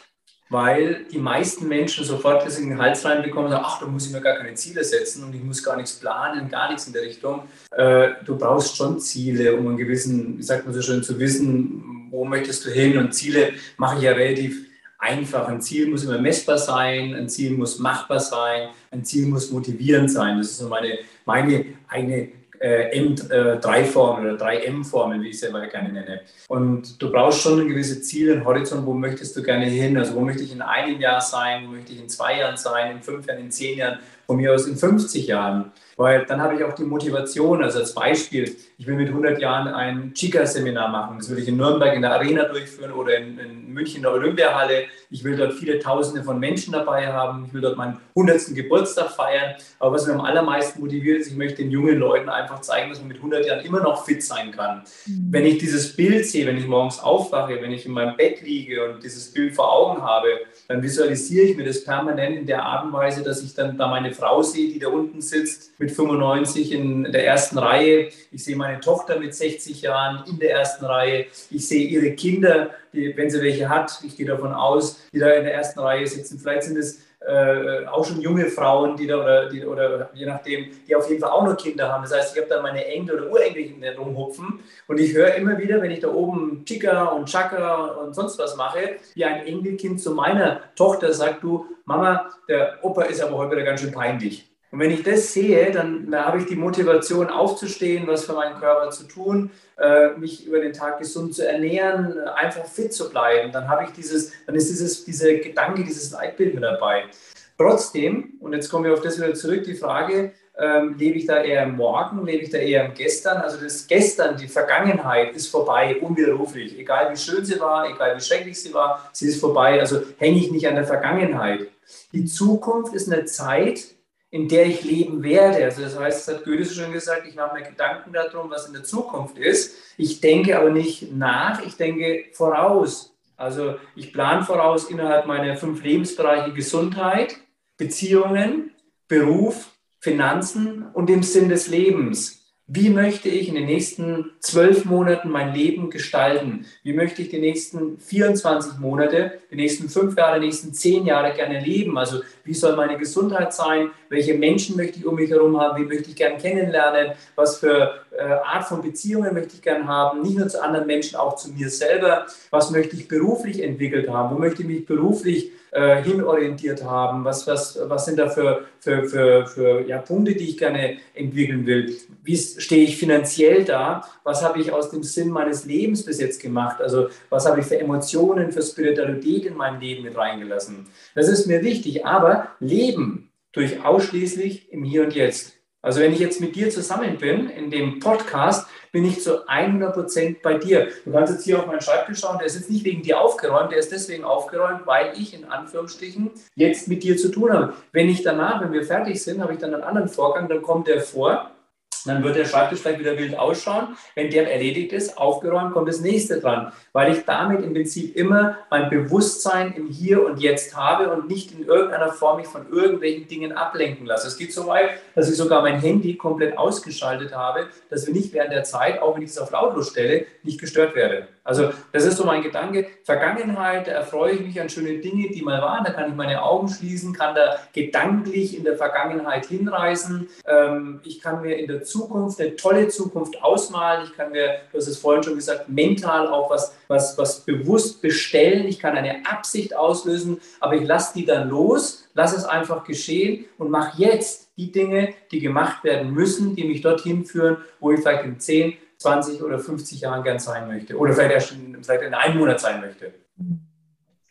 weil die meisten Menschen sofort das in den Hals reinbekommen und sagen, ach, da muss ich mir gar keine Ziele setzen und ich muss gar nichts planen, gar nichts in der Richtung. Äh, du brauchst schon Ziele, um einen gewissen, wie sagt man so schön, zu wissen, wo möchtest du hin und Ziele mache ich ja relativ einfach. Ein Ziel muss immer messbar sein, ein Ziel muss machbar sein, ein Ziel muss motivierend sein. Das ist so meine, meine eine äh, M3-Formel äh, oder 3M-Formel, wie ich sie immer gerne nenne. Und du brauchst schon ein gewisses Ziel, einen Horizont, wo möchtest du gerne hin? Also wo möchte ich in einem Jahr sein, wo möchte ich in zwei Jahren sein, in fünf Jahren, in zehn Jahren, von mir aus in 50 Jahren. Weil dann habe ich auch die Motivation, also als Beispiel, ich will mit 100 Jahren ein Chica-Seminar machen. Das will ich in Nürnberg in der Arena durchführen oder in, in, München in der Olympiahalle. Ich will dort viele Tausende von Menschen dabei haben. Ich will dort meinen 100. Geburtstag feiern. Aber was mich am allermeisten motiviert ist, ich möchte den jungen Leuten einfach zeigen, dass man mit 100 Jahren immer noch fit sein kann. Mhm. Wenn ich dieses Bild sehe, wenn ich morgens aufwache, wenn ich in meinem Bett liege und dieses Bild vor Augen habe, dann visualisiere ich mir das permanent in der Art und Weise, dass ich dann da meine Frau sehe, die da unten sitzt mit 95 in der ersten Reihe. Ich sehe meine Tochter mit 60 Jahren in der ersten Reihe. Ich sehe ihre Kinder, die, wenn sie welche hat, ich gehe davon aus, die da in der ersten Reihe sitzen. Vielleicht sind es äh, auch schon junge Frauen, die da oder, die, oder je nachdem, die auf jeden Fall auch noch Kinder haben. Das heißt, ich habe da meine Enkel oder Urenkelchen rumhupfen und ich höre immer wieder, wenn ich da oben Chica und Chaka und sonst was mache, wie ein Enkelkind zu meiner Tochter sagt, du Mama, der Opa ist aber heute wieder ganz schön peinlich. Und wenn ich das sehe, dann, habe ich die Motivation aufzustehen, was für meinen Körper zu tun, äh, mich über den Tag gesund zu ernähren, einfach fit zu bleiben. Dann habe ich dieses, dann ist dieses, dieser Gedanke, dieses Leitbild mit dabei. Trotzdem, und jetzt kommen wir auf das wieder zurück, die Frage, ähm, lebe ich da eher im Morgen, lebe ich da eher im Gestern? Also das Gestern, die Vergangenheit ist vorbei, unwiderruflich. Egal wie schön sie war, egal wie schrecklich sie war, sie ist vorbei. Also hänge ich nicht an der Vergangenheit. Die Zukunft ist eine Zeit, in der ich leben werde. Also das heißt, das hat Goethe schon gesagt, ich mache mir Gedanken darum, was in der Zukunft ist. Ich denke aber nicht nach, ich denke voraus. Also ich plane voraus innerhalb meiner fünf Lebensbereiche Gesundheit, Beziehungen, Beruf, Finanzen und den Sinn des Lebens. Wie möchte ich in den nächsten zwölf Monaten mein Leben gestalten? Wie möchte ich die nächsten 24 Monate, die nächsten fünf Jahre, die nächsten zehn Jahre gerne leben? Also wie soll meine Gesundheit sein? Welche Menschen möchte ich um mich herum haben? Wie möchte ich gerne kennenlernen? Was für Art von Beziehungen möchte ich gerne haben? Nicht nur zu anderen Menschen, auch zu mir selber. Was möchte ich beruflich entwickelt haben? Wo möchte ich mich beruflich äh, hinorientiert haben? Was, was, was sind da für, für, für, für ja, Punkte, die ich gerne entwickeln will? Wie stehe ich finanziell da? Was habe ich aus dem Sinn meines Lebens bis jetzt gemacht? Also was habe ich für Emotionen, für Spiritualität in mein Leben mit reingelassen? Das ist mir wichtig, aber Leben durch ausschließlich im Hier und Jetzt. Also wenn ich jetzt mit dir zusammen bin in dem Podcast, bin ich zu 100 Prozent bei dir. Du kannst jetzt hier auf meinen Schreibtisch schauen, der ist jetzt nicht wegen dir aufgeräumt, der ist deswegen aufgeräumt, weil ich in Anführungsstrichen jetzt mit dir zu tun habe. Wenn ich danach, wenn wir fertig sind, habe ich dann einen anderen Vorgang, dann kommt der vor dann wird der Schreibtisch vielleicht wieder wild ausschauen. Wenn der erledigt ist, aufgeräumt, kommt das nächste dran, weil ich damit im Prinzip immer mein Bewusstsein im Hier und Jetzt habe und nicht in irgendeiner Form mich von irgendwelchen Dingen ablenken lasse. Es geht so weit, dass ich sogar mein Handy komplett ausgeschaltet habe, dass wir nicht während der Zeit, auch wenn ich es auf lautlos stelle, nicht gestört werde. Also das ist so mein Gedanke. Vergangenheit, da erfreue ich mich an schöne Dinge, die mal waren. Da kann ich meine Augen schließen, kann da gedanklich in der Vergangenheit hinreisen. Ähm, ich kann mir in der Zukunft eine tolle Zukunft ausmalen. Ich kann mir, du hast es vorhin schon gesagt, mental auch was, was, was bewusst bestellen. Ich kann eine Absicht auslösen, aber ich lasse die dann los, lasse es einfach geschehen und mache jetzt die Dinge, die gemacht werden müssen, die mich dorthin führen, wo ich vielleicht in 10, 20 oder 50 Jahren gern sein möchte oder vielleicht erst in, vielleicht in einem Monat sein möchte.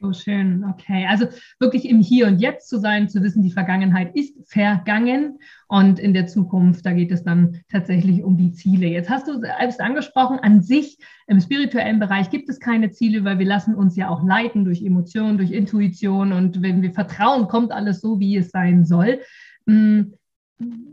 So schön, okay. Also wirklich im Hier und Jetzt zu sein, zu wissen, die Vergangenheit ist vergangen und in der Zukunft, da geht es dann tatsächlich um die Ziele. Jetzt hast du selbst angesprochen, an sich im spirituellen Bereich gibt es keine Ziele, weil wir lassen uns ja auch leiten durch Emotionen, durch Intuition und wenn wir vertrauen, kommt alles so, wie es sein soll.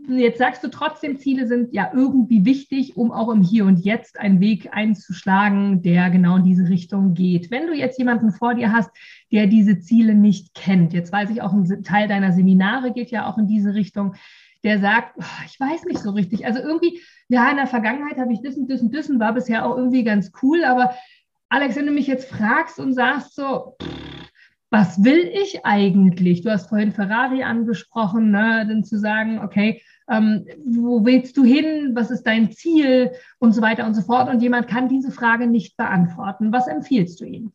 Jetzt sagst du trotzdem, Ziele sind ja irgendwie wichtig, um auch im Hier und Jetzt einen Weg einzuschlagen, der genau in diese Richtung geht. Wenn du jetzt jemanden vor dir hast, der diese Ziele nicht kennt, jetzt weiß ich auch, ein Teil deiner Seminare geht ja auch in diese Richtung, der sagt, oh, ich weiß nicht so richtig. Also irgendwie, ja, in der Vergangenheit habe ich das und das war bisher auch irgendwie ganz cool, aber Alex, wenn du mich jetzt fragst und sagst so, was will ich eigentlich? Du hast vorhin Ferrari angesprochen, ne? dann zu sagen, okay, ähm, wo willst du hin? Was ist dein Ziel? Und so weiter und so fort. Und jemand kann diese Frage nicht beantworten. Was empfiehlst du ihm?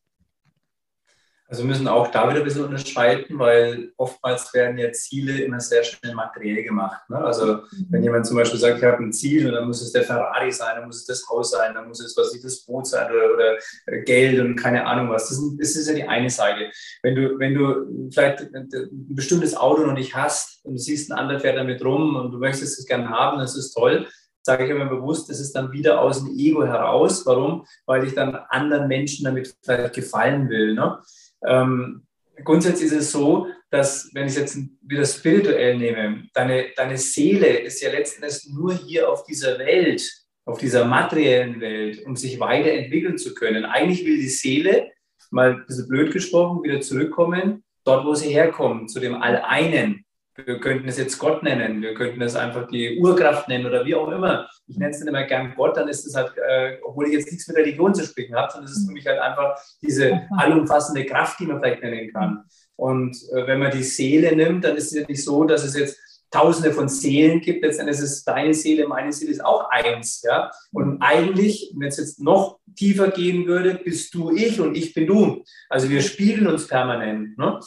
Also wir müssen auch da wieder ein bisschen unterscheiden, weil oftmals werden ja Ziele immer sehr schnell materiell gemacht. Ne? Also wenn jemand zum Beispiel sagt, ich habe ein Ziel und dann muss es der Ferrari sein, dann muss es das Haus sein, dann muss es was ich, das Boot sein oder, oder, Geld und keine Ahnung was. Das, das, ist ja die eine Seite. Wenn du, wenn du vielleicht ein bestimmtes Auto noch nicht hast und du siehst, ein anderer fährt damit rum und du möchtest es gerne haben, das ist toll, sage ich immer bewusst, das ist dann wieder aus dem Ego heraus. Warum? Weil ich dann anderen Menschen damit vielleicht gefallen will. Ne? Ähm, grundsätzlich ist es so, dass, wenn ich es jetzt wieder spirituell nehme, deine, deine Seele ist ja letzten Endes nur hier auf dieser Welt, auf dieser materiellen Welt, um sich weiterentwickeln zu können. Eigentlich will die Seele, mal ein bisschen blöd gesprochen, wieder zurückkommen, dort, wo sie herkommt, zu dem All-Einen, wir könnten es jetzt Gott nennen, wir könnten es einfach die Urkraft nennen oder wie auch immer. Ich nenne es dann immer gern Gott, dann ist es halt, äh, obwohl ich jetzt nichts mit Religion zu sprechen habe, sondern es ist für mich halt einfach diese allumfassende Kraft, die man vielleicht nennen kann. Und äh, wenn man die Seele nimmt, dann ist es ja nicht so, dass es jetzt Tausende von Seelen gibt. Letztendlich ist es deine Seele, meine Seele ist auch eins. Ja? Und eigentlich, wenn es jetzt noch tiefer gehen würde, bist du ich und ich bin du. Also wir spiegeln uns permanent. Ne?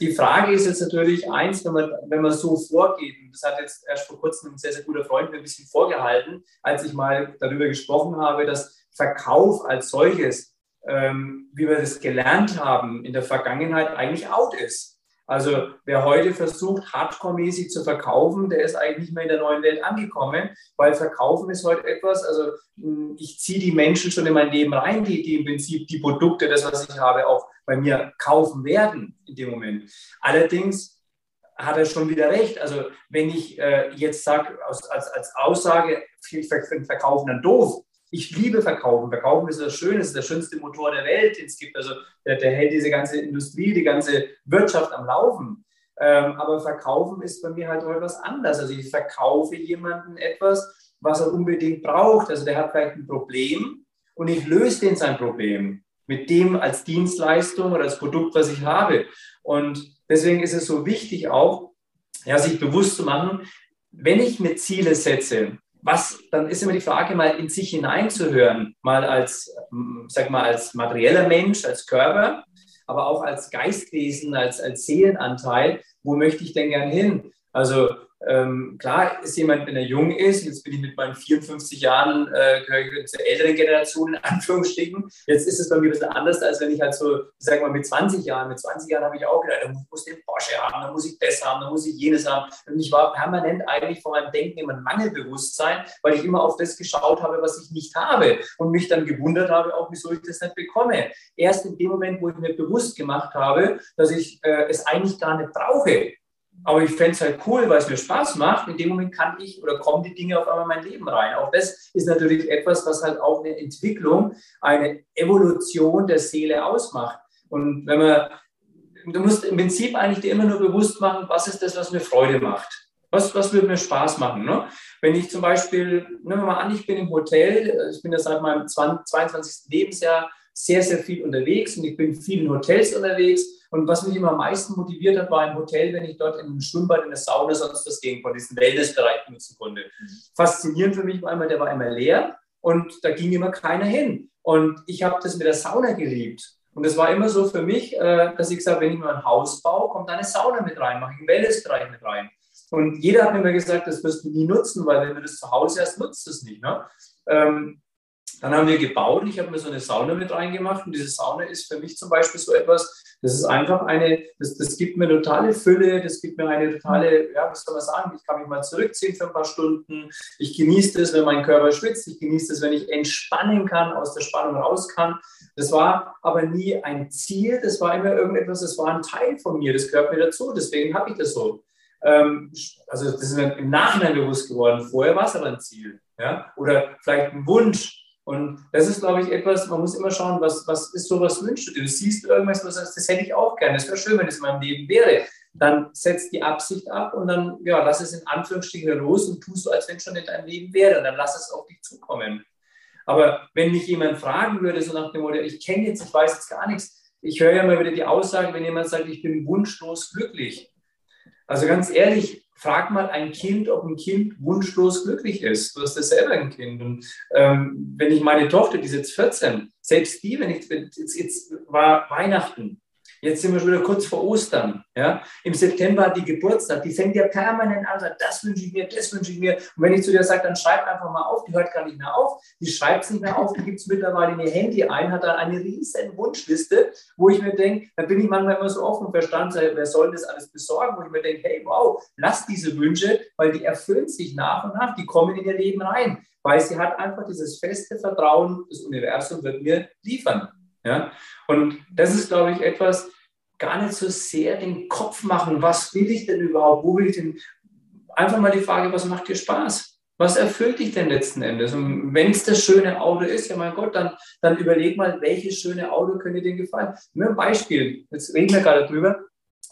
Die Frage ist jetzt natürlich eins, wenn man, wenn man so vorgeht, und das hat jetzt erst vor kurzem ein sehr, sehr guter Freund mir ein bisschen vorgehalten, als ich mal darüber gesprochen habe, dass Verkauf als solches, ähm, wie wir das gelernt haben in der Vergangenheit, eigentlich out ist. Also wer heute versucht, hardcore-mäßig zu verkaufen, der ist eigentlich nicht mehr in der neuen Welt angekommen, weil Verkaufen ist heute etwas, also hm, ich ziehe die Menschen schon in mein Leben rein, die, die im Prinzip die Produkte, das, was ich habe, auch bei mir kaufen werden in dem Moment. Allerdings hat er schon wieder recht. Also wenn ich äh, jetzt sage, als, als Aussage, ich Verkaufen dann doof, ich liebe Verkaufen. Verkaufen ist das Schöne, ist der schönste Motor der Welt, den es gibt. Also der, der, hält diese ganze Industrie, die ganze Wirtschaft am Laufen. Ähm, aber Verkaufen ist bei mir halt heute was anderes. Also ich verkaufe jemandem etwas, was er unbedingt braucht. Also der hat vielleicht ein Problem und ich löse den sein Problem mit dem als Dienstleistung oder als Produkt, was ich habe. Und deswegen ist es so wichtig auch, ja, sich bewusst zu machen, wenn ich mir Ziele setze, was, dann ist immer die Frage, mal in sich hineinzuhören, mal als, sag mal, als materieller Mensch, als Körper, aber auch als Geistwesen, als, als Seelenanteil, wo möchte ich denn gern hin? Also ähm, klar ist jemand, wenn er jung ist, jetzt bin ich mit meinen 54 Jahren, äh, zur älteren Generation in Anführungsstrichen. Jetzt ist es bei mir ein bisschen anders, als wenn ich halt so, sag mal, mit 20 Jahren, mit 20 Jahren habe ich auch gedacht, da muss ich den Porsche haben, da muss ich das haben, da muss ich jenes haben. Und ich war permanent eigentlich von meinem Denken immer ein Mangelbewusstsein, weil ich immer auf das geschaut habe, was ich nicht habe und mich dann gewundert habe, auch wieso ich das nicht bekomme. Erst in dem Moment, wo ich mir bewusst gemacht habe, dass ich äh, es eigentlich gar nicht brauche, aber ich fände es halt cool, weil es mir Spaß macht. In dem Moment kann ich oder kommen die Dinge auf einmal in mein Leben rein. Auch das ist natürlich etwas, was halt auch eine Entwicklung, eine Evolution der Seele ausmacht. Und wenn man, du musst im Prinzip eigentlich dir immer nur bewusst machen, was ist das, was mir Freude macht. Was, was würde mir Spaß machen? Ne? Wenn ich zum Beispiel, nehmen wir mal an, ich bin im Hotel, ich bin ja seit meinem 22. Lebensjahr sehr, sehr viel unterwegs und ich bin viel in Hotels unterwegs. Und was mich immer am meisten motiviert hat, war im Hotel, wenn ich dort in einem Schwimmbad, in der Sauna, sonst was gehen konnte, diesen Wellnessbereich nutzen konnte. Faszinierend für mich war einmal, der war immer leer und da ging immer keiner hin. Und ich habe das mit der Sauna geliebt. Und es war immer so für mich, äh, dass ich gesagt wenn ich mal ein Haus baue, kommt eine Sauna mit rein, mache ich einen Wellnessbereich mit rein. Und jeder hat mir immer gesagt, das wirst du nie nutzen, weil wenn du das zu Hause hast, nutzt es nicht. Ne? Dann haben wir gebaut. Ich habe mir so eine Sauna mit reingemacht. Und diese Sauna ist für mich zum Beispiel so etwas, das ist einfach eine, das, das gibt mir totale Fülle, das gibt mir eine totale, ja, was soll man sagen, ich kann mich mal zurückziehen für ein paar Stunden. Ich genieße das, wenn mein Körper schwitzt. Ich genieße das, wenn ich entspannen kann, aus der Spannung raus kann. Das war aber nie ein Ziel, das war immer irgendetwas, das war ein Teil von mir, das gehört mir dazu. Deswegen habe ich das so. Ähm, also das ist mir im Nachhinein bewusst geworden. Vorher war es aber ein Ziel. Ja? Oder vielleicht ein Wunsch und das ist, glaube ich, etwas, man muss immer schauen, was, was ist so, was wünschst du dir? Du siehst irgendwas, was sagst, das hätte ich auch gerne, das wäre schön, wenn es in meinem Leben wäre. Dann setz die Absicht ab und dann, ja, lass es in Anführungsstrichen los und tu so, als wenn es schon in deinem Leben wäre. Und dann lass es auf dich zukommen. Aber wenn mich jemand fragen würde, so nach dem Motto, ich kenne jetzt, ich weiß jetzt gar nichts, ich höre ja mal wieder die Aussage, wenn jemand sagt, ich bin wunschlos glücklich. Also ganz ehrlich, frag mal ein Kind, ob ein Kind wunschlos glücklich ist. Du hast ja selber ein Kind. Und ähm, wenn ich meine Tochter, die ist jetzt 14, selbst die, wenn ich, jetzt, jetzt war Weihnachten, Jetzt sind wir schon wieder kurz vor Ostern. Ja? Im September hat die Geburtstag, die fängt ja permanent an, sagt, das wünsche ich mir, das wünsche ich mir. Und wenn ich zu dir sage, dann schreib einfach mal auf, die hört gar nicht mehr auf, die schreibt es nicht mehr auf, die gibt es mittlerweile in ihr Handy ein, hat dann eine riesen Wunschliste, wo ich mir denke, da bin ich manchmal immer so offen verstanden, wer soll das alles besorgen, wo ich mir denke, hey, wow, lass diese Wünsche, weil die erfüllen sich nach und nach, die kommen in ihr Leben rein, weil sie hat einfach dieses feste Vertrauen, das Universum wird mir liefern. Ja? Und das ist, glaube ich, etwas, gar nicht so sehr den Kopf machen, was will ich denn überhaupt, wo will ich denn, einfach mal die Frage, was macht dir Spaß? Was erfüllt dich denn letzten Endes? Und wenn es das schöne Auto ist, ja mein Gott, dann, dann überleg mal, welches schöne Auto könnte dir gefallen. Nur ein Beispiel, jetzt reden wir gerade drüber.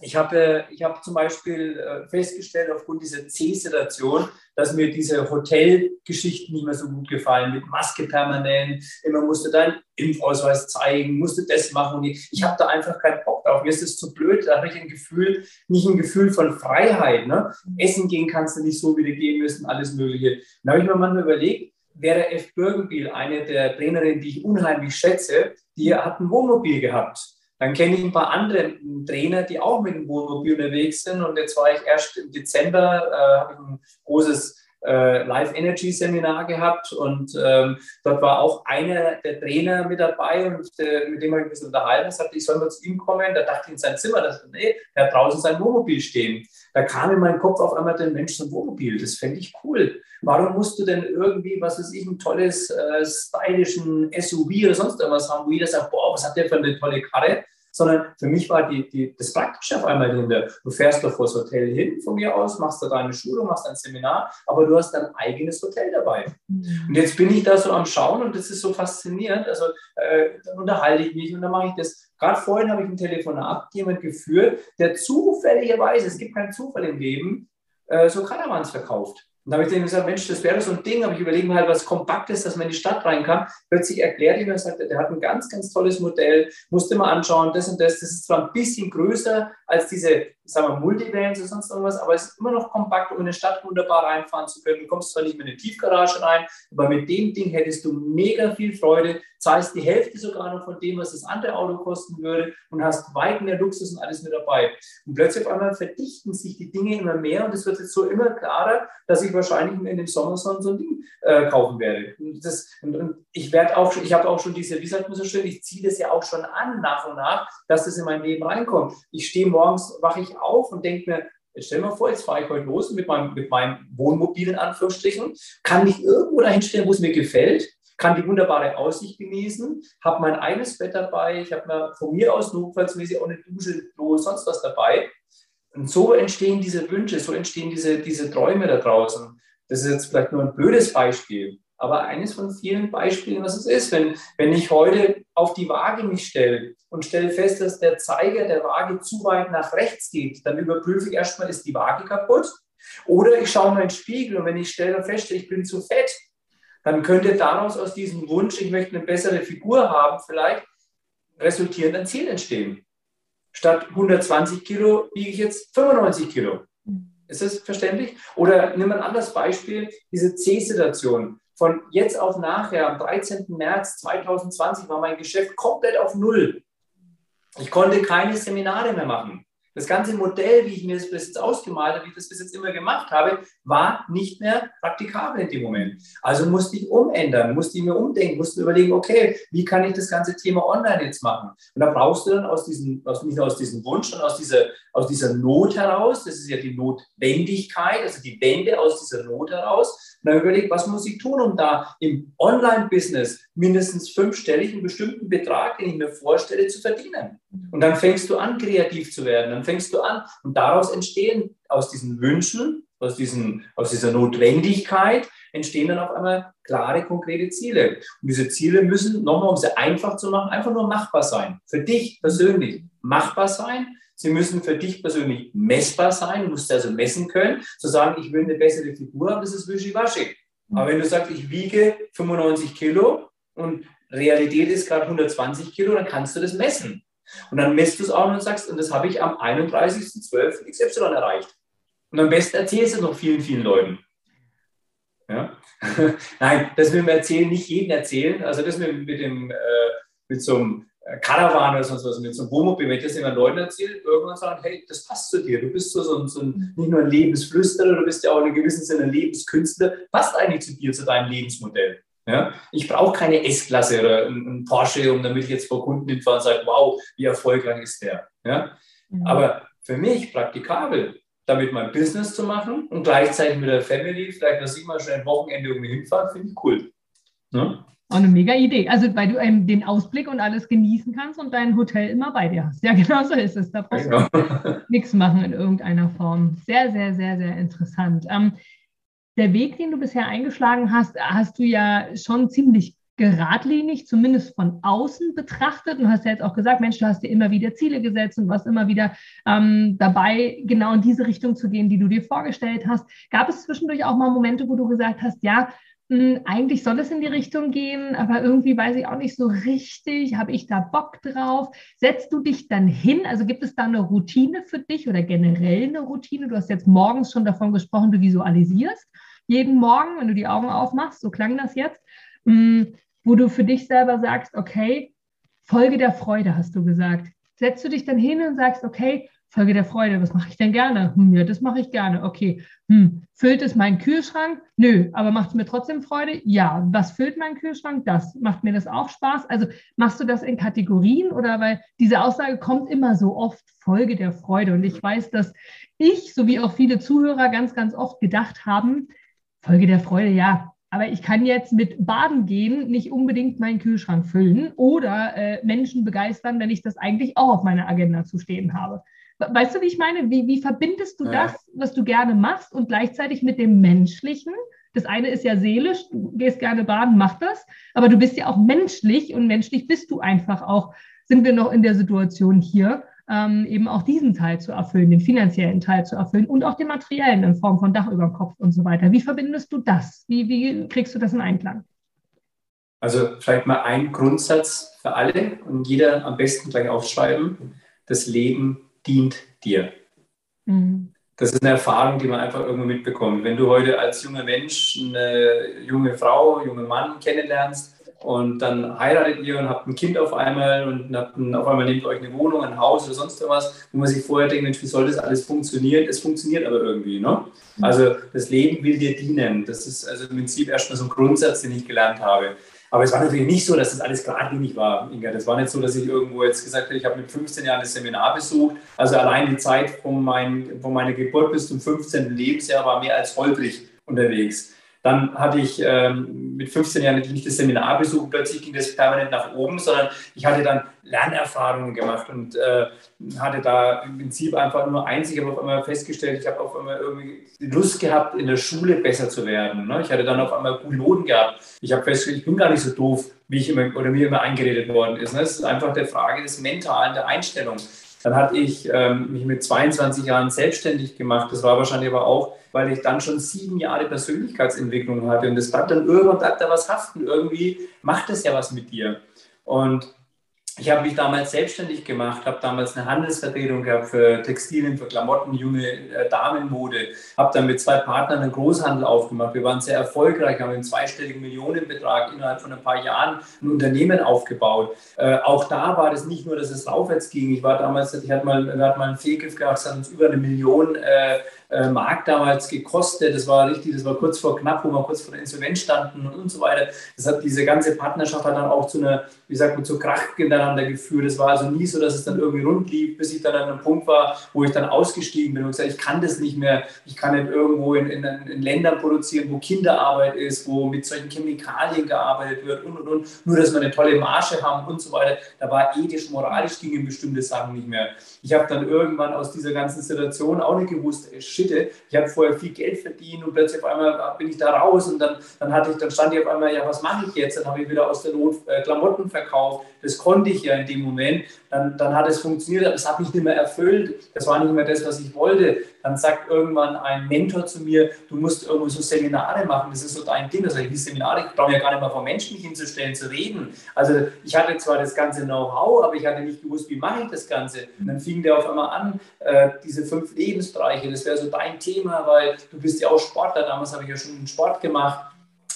Ich habe, ich habe zum Beispiel äh, festgestellt, aufgrund dieser C-Situation, dass mir diese Hotelgeschichten nicht mehr so gut gefallen, mit Maske permanent, immer musste deinen Impfausweis zeigen, musste das machen. Ich, habe da einfach keinen Bock drauf. Mir ist es zu blöd, da habe ich ein Gefühl, nicht ein Gefühl von Freiheit. Ne? Essen gehen kannst du nicht so wieder gehen müssen, alles Mögliche. Da habe ich mir manchmal überlegt, wäre F. Birkenbiel, eine der Trainerinnen, die ich unheimlich schätze, die hat ein Wohnmobil gehabt. Dann kenne ich ein paar andere Trainer, die auch mit dem Wohnmobil unterwegs sind. Und jetzt war ich erst im Dezember, äh, habe ich ein großes äh, Live Energy Seminar gehabt und ähm, dort war auch einer der Trainer mit dabei und äh, mit dem habe ich ein bisschen unterhalten. Er sagte, ich soll mal zu ihm kommen. Da dachte ich in sein Zimmer, dass, nee, hat draußen sein Wohnmobil stehen. Da kam in meinen Kopf auf einmal der Mensch zum Wohnmobil. Das fände ich cool. Warum musst du denn irgendwie, was weiß ich, ein tolles, äh, stylischen SUV oder sonst irgendwas haben, wo jeder sagt, boah, was hat der für eine tolle Karre? Sondern für mich war die, die, das Praktische auf einmal hinter. Du fährst doch vor das Hotel hin von mir aus, machst da deine Schulung, machst ein Seminar, aber du hast dein eigenes Hotel dabei. Mhm. Und jetzt bin ich da so am Schauen und das ist so faszinierend. Also äh, dann unterhalte ich mich und dann mache ich das. Gerade vorhin habe ich ein Telefonat jemand geführt, der zufälligerweise, es gibt keinen Zufall im Leben, äh, so Caravans verkauft. Und da habe ich denen gesagt, Mensch, das wäre so ein Ding, aber ich überlege mir halt was Kompaktes, dass man in die Stadt rein kann. Plötzlich erklärt er mir, sagt, der hat ein ganz, ganz tolles Modell, musste mal anschauen, das und das. Das ist zwar ein bisschen größer als diese sagen wir, Multivans oder sonst irgendwas, aber es ist immer noch kompakt, um in eine Stadt wunderbar reinfahren zu können. Du kommst zwar nicht mehr in eine Tiefgarage rein, aber mit dem Ding hättest du mega viel Freude, zahlst die Hälfte sogar noch von dem, was das andere Auto kosten würde und hast weit mehr Luxus und alles mit dabei. Und plötzlich auf einmal verdichten sich die Dinge immer mehr und es wird jetzt so immer klarer, dass ich wahrscheinlich in dem Sommer so ein Ding äh, kaufen werde. Und, das, und, und ich werde auch schon, ich habe auch schon diese, wie sagt man so schön, ich ziehe das ja auch schon an nach und nach, dass das in mein Leben reinkommt. Ich stehe morgens, wache ich auf und denke mir, Jetzt stell dir mal vor, jetzt fahre ich heute los mit meinem, mit meinem Wohnmobil in Anführungsstrichen, kann mich irgendwo dahin stellen, wo es mir gefällt, kann die wunderbare Aussicht genießen, habe mein eigenes Bett dabei, ich habe von mir aus notfallsmäßig auch eine Dusche, Klo, sonst was dabei. und so entstehen diese Wünsche, so entstehen diese, diese Träume da draußen. Das ist jetzt vielleicht nur ein blödes Beispiel, aber eines von vielen Beispielen, was es ist. Wenn, wenn ich heute auf die Waage mich stelle und stelle fest, dass der Zeiger der Waage zu weit nach rechts geht, dann überprüfe ich erstmal, ist die Waage kaputt? Oder ich schaue mal in den Spiegel und wenn ich stelle fest, ich bin zu fett, dann könnte daraus aus diesem Wunsch, ich möchte eine bessere Figur haben, vielleicht resultierend ein Ziel entstehen. Statt 120 Kilo wiege ich jetzt 95 Kilo. Ist das verständlich? Oder nimm ein anderes Beispiel, diese C-Situation. Von jetzt auf nachher, am 13. März 2020, war mein Geschäft komplett auf Null. Ich konnte keine Seminare mehr machen. Das ganze Modell, wie ich mir das bis jetzt ausgemalt habe, wie ich das bis jetzt immer gemacht habe, war nicht mehr praktikabel in dem Moment. Also musste ich umändern, musste ich mir umdenken, musste überlegen, okay, wie kann ich das ganze Thema online jetzt machen? Und da brauchst du dann aus diesem, aus, nicht aus diesem Wunsch, sondern aus dieser, aus dieser Not heraus, das ist ja die Notwendigkeit, also die Wende aus dieser Not heraus, dann überlegt, was muss ich tun, um da im Online-Business mindestens fünfstellig einen bestimmten Betrag, den ich mir vorstelle, zu verdienen. Und dann fängst du an, kreativ zu werden. Dann fängst du an. Und daraus entstehen aus diesen Wünschen, aus, diesen, aus dieser Notwendigkeit, entstehen dann auf einmal klare, konkrete Ziele. Und diese Ziele müssen, nochmal, um sie einfach zu machen, einfach nur machbar sein. Für dich persönlich machbar sein Sie müssen für dich persönlich messbar sein, du musst also messen können. Zu sagen, ich will eine bessere Figur haben, das ist wischiwaschi. Mhm. Aber wenn du sagst, ich wiege 95 Kilo und Realität ist gerade 120 Kilo, dann kannst du das messen. Und dann messt du es auch und sagst, und das habe ich am 31.12. XY erreicht. Und am besten erzählst du es noch vielen, vielen Leuten. Ja? Nein, das will man erzählen, nicht jedem erzählen. Also das mit, mit, dem, äh, mit so einem Karawane oder sonst was, mit so einem Wohnmobil, wenn ich das jemand Leuten erzähle, irgendwann sagen, hey, das passt zu dir. Du bist so, so, so ein, nicht nur ein Lebensflüsterer, du bist ja auch in gewissem Sinne ein Lebenskünstler. Passt eigentlich zu dir, zu deinem Lebensmodell. Ja? Ich brauche keine S-Klasse oder einen Porsche, um damit ich jetzt vor Kunden hinfahre und sage, wow, wie erfolgreich ist der. Ja? Mhm. Aber für mich praktikabel, damit mein Business zu machen und gleichzeitig mit der Family, vielleicht noch siebenmal schon ein Wochenende irgendwie hinfahren, finde ich cool. Ja? Auch eine mega Idee. Also, weil du ähm, den Ausblick und alles genießen kannst und dein Hotel immer bei dir hast. Ja, genau so ist es. Da brauchst du genau. nichts machen in irgendeiner Form. Sehr, sehr, sehr, sehr interessant. Ähm, der Weg, den du bisher eingeschlagen hast, hast du ja schon ziemlich geradlinig, zumindest von außen betrachtet. Und hast ja jetzt auch gesagt, Mensch, du hast dir immer wieder Ziele gesetzt und warst immer wieder ähm, dabei, genau in diese Richtung zu gehen, die du dir vorgestellt hast. Gab es zwischendurch auch mal Momente, wo du gesagt hast, ja, hm, eigentlich soll es in die Richtung gehen, aber irgendwie weiß ich auch nicht so richtig, habe ich da Bock drauf? Setzt du dich dann hin? Also gibt es da eine Routine für dich oder generell eine Routine? Du hast jetzt morgens schon davon gesprochen, du visualisierst jeden Morgen, wenn du die Augen aufmachst, so klang das jetzt, hm, wo du für dich selber sagst, okay, Folge der Freude, hast du gesagt. Setzt du dich dann hin und sagst, okay, Folge der Freude, was mache ich denn gerne? Hm, ja, das mache ich gerne. Okay. Hm, füllt es meinen Kühlschrank? Nö, aber macht es mir trotzdem Freude? Ja. Was füllt meinen Kühlschrank? Das. Macht mir das auch Spaß? Also machst du das in Kategorien oder weil diese Aussage kommt immer so oft Folge der Freude. Und ich weiß, dass ich, sowie auch viele Zuhörer, ganz, ganz oft gedacht haben, Folge der Freude, ja, aber ich kann jetzt mit Baden gehen nicht unbedingt meinen Kühlschrank füllen oder äh, Menschen begeistern, wenn ich das eigentlich auch auf meiner Agenda zu stehen habe. Weißt du, wie ich meine? Wie, wie verbindest du ja. das, was du gerne machst und gleichzeitig mit dem Menschlichen? Das eine ist ja seelisch, du gehst gerne baden, mach das, aber du bist ja auch menschlich und menschlich bist du einfach auch, sind wir noch in der Situation hier, ähm, eben auch diesen Teil zu erfüllen, den finanziellen Teil zu erfüllen und auch den materiellen in Form von Dach über dem Kopf und so weiter. Wie verbindest du das? Wie, wie kriegst du das in Einklang? Also vielleicht mal ein Grundsatz für alle und jeder am besten gleich aufschreiben. Das Leben dient dir. Mhm. Das ist eine Erfahrung, die man einfach irgendwo mitbekommt. Wenn du heute als junger Mensch eine junge Frau, jungen Mann kennenlernst und dann heiratet ihr und habt ein Kind auf einmal und habt ein, auf einmal nehmt euch eine Wohnung, ein Haus oder sonst was, wo man sich vorher denkt, Mensch, wie soll das alles funktionieren? Es funktioniert aber irgendwie. Ne? Mhm. Also das Leben will dir dienen. Das ist also im Prinzip erstmal so ein Grundsatz, den ich gelernt habe. Aber es war natürlich nicht so, dass das alles geradlinig war, Inga. Das war nicht so, dass ich irgendwo jetzt gesagt habe, ich habe mit 15 Jahren ein Seminar besucht. Also allein die Zeit von, mein, von meiner Geburt bis zum 15. Lebensjahr war mehr als holprig unterwegs. Dann hatte ich ähm, mit 15 Jahren nicht das Seminar besucht, plötzlich ging das permanent nach oben, sondern ich hatte dann Lernerfahrungen gemacht und äh, hatte da im Prinzip einfach nur eins, ich habe auf einmal festgestellt, ich habe auf einmal irgendwie Lust gehabt, in der Schule besser zu werden. Ne? Ich hatte dann auf einmal gute Noten gehabt. Ich habe festgestellt, ich bin gar nicht so doof, wie ich immer oder mir immer eingeredet worden ist. Ne? Es ist einfach der Frage des Mentalen, der Einstellung. Dann hatte ich ähm, mich mit 22 Jahren selbstständig gemacht. Das war wahrscheinlich aber auch, weil ich dann schon sieben Jahre Persönlichkeitsentwicklung hatte. Und das bleibt dann irgendwann bleibt da was haften. Irgendwie macht das ja was mit dir. Und ich habe mich damals selbstständig gemacht, habe damals eine Handelsvertretung gehabt für Textilien, für Klamotten, junge äh, Damenmode, habe dann mit zwei Partnern einen Großhandel aufgemacht. Wir waren sehr erfolgreich, haben einen zweistelligen Millionenbetrag innerhalb von ein paar Jahren ein Unternehmen aufgebaut. Äh, auch da war das nicht nur, dass es aufwärts ging. Ich war damals, ich hatte mal, wir mal einen Fehlgriff gehabt, es hat uns über eine Million äh, äh, Mark damals gekostet. Das war richtig, das war kurz vor knapp, wo wir kurz vor der Insolvenz standen und, und so weiter. Das hat diese ganze Partnerschaft hat dann auch zu einer, wie sagt man, zu Krach miteinander geführt. Es war also nie so, dass es dann irgendwie rund lief, bis ich dann an einem Punkt war, wo ich dann ausgestiegen bin und gesagt, ich kann das nicht mehr. Ich kann nicht irgendwo in, in, in Ländern produzieren, wo Kinderarbeit ist, wo mit solchen Chemikalien gearbeitet wird und und und. Nur, dass wir eine tolle Marge haben und so weiter. Da war ethisch, moralisch gingen bestimmte Sachen nicht mehr. Ich habe dann irgendwann aus dieser ganzen Situation auch nicht gewusst, shit. Ich habe vorher viel Geld verdient und plötzlich auf einmal bin ich da raus und dann, dann, hatte ich, dann stand ich auf einmal, ja, was mache ich jetzt? Dann habe ich wieder aus der Not äh, Klamotten verkauft. Das konnte ich ja in dem Moment. Dann, dann hat es funktioniert, aber es hat mich nicht mehr erfüllt. Das war nicht mehr das, was ich wollte. Dann sagt irgendwann ein Mentor zu mir, du musst irgendwo so Seminare machen, das ist so dein Ding. Also die Seminare, ich brauche ja gar nicht mal vor Menschen mich hinzustellen, zu reden. Also ich hatte zwar das ganze Know-how, aber ich hatte nicht gewusst, wie mache ich das Ganze. Und dann fing der auf einmal an, äh, diese fünf Lebensbereiche, das wäre so dein Thema, weil du bist ja auch Sportler, damals habe ich ja schon Sport gemacht.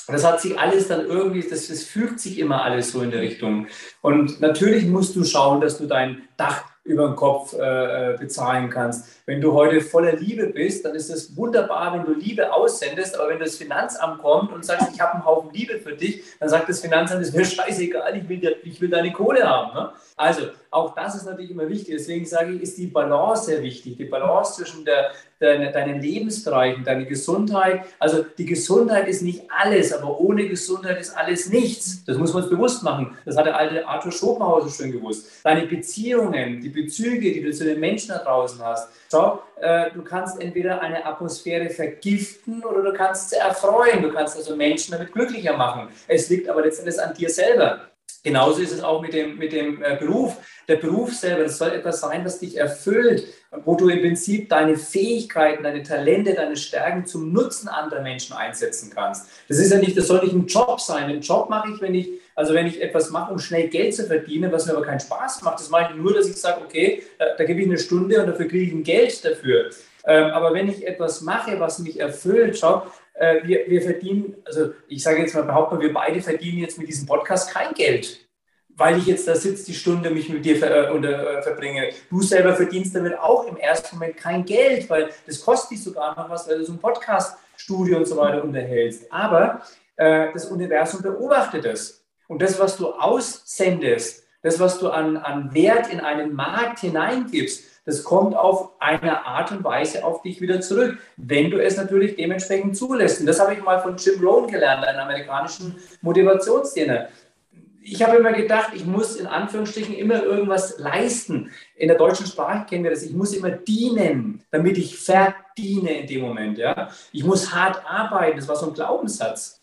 Und das hat sich alles dann irgendwie, das, das fügt sich immer alles so in der Richtung. Und natürlich musst du schauen, dass du dein Dach über den Kopf äh, bezahlen kannst. Wenn du heute voller Liebe bist, dann ist es wunderbar, wenn du Liebe aussendest, aber wenn das Finanzamt kommt und sagt, ich habe einen Haufen Liebe für dich, dann sagt das Finanzamt, es ist mir scheißegal, ich will, ich will deine Kohle haben. Ne? Also auch das ist natürlich immer wichtig. Deswegen sage ich, ist die Balance sehr wichtig. Die Balance zwischen der, deine, deinen Lebensbereichen, deine Gesundheit. Also die Gesundheit ist nicht alles, aber ohne Gesundheit ist alles nichts. Das muss man uns bewusst machen. Das hat der alte Arthur Schopenhauer so schön gewusst. Deine Beziehungen, die Bezüge, die du zu den Menschen da draußen hast. Schau, äh, du kannst entweder eine Atmosphäre vergiften oder du kannst sie erfreuen. Du kannst also Menschen damit glücklicher machen. Es liegt aber letztendlich an dir selber. Genauso ist es auch mit dem, mit dem äh, Beruf. Der Beruf selber, das soll etwas sein, was dich erfüllt, wo du im Prinzip deine Fähigkeiten, deine Talente, deine Stärken zum Nutzen anderer Menschen einsetzen kannst. Das ist ja nicht, das soll nicht ein Job sein. Einen Job mache ich, wenn ich, also wenn ich etwas mache, um schnell Geld zu verdienen, was mir aber keinen Spaß macht. Das mache ich nur, dass ich sage, okay, da, da gebe ich eine Stunde und dafür kriege ich ein Geld dafür. Ähm, aber wenn ich etwas mache, was mich erfüllt, schau, äh, wir, wir verdienen, also ich sage jetzt mal, behaupten wir beide verdienen jetzt mit diesem Podcast kein Geld weil ich jetzt da sitze, die Stunde mich mit dir ver, äh, unter, äh, verbringe. Du selber verdienst damit auch im ersten Moment kein Geld, weil das kostet dich sogar noch was, weil du so ein Podcast-Studio und so weiter unterhältst. Aber äh, das Universum beobachtet es. Und das, was du aussendest, das, was du an, an Wert in einen Markt hineingibst, das kommt auf eine Art und Weise auf dich wieder zurück, wenn du es natürlich dementsprechend zulässt. Und das habe ich mal von Jim Rohn gelernt, einem amerikanischen Motivationstrainer. Ich habe immer gedacht, ich muss in Anführungsstrichen immer irgendwas leisten. In der deutschen Sprache kennen wir das. Ich muss immer dienen, damit ich verdiene in dem Moment. Ja? Ich muss hart arbeiten. Das war so ein Glaubenssatz.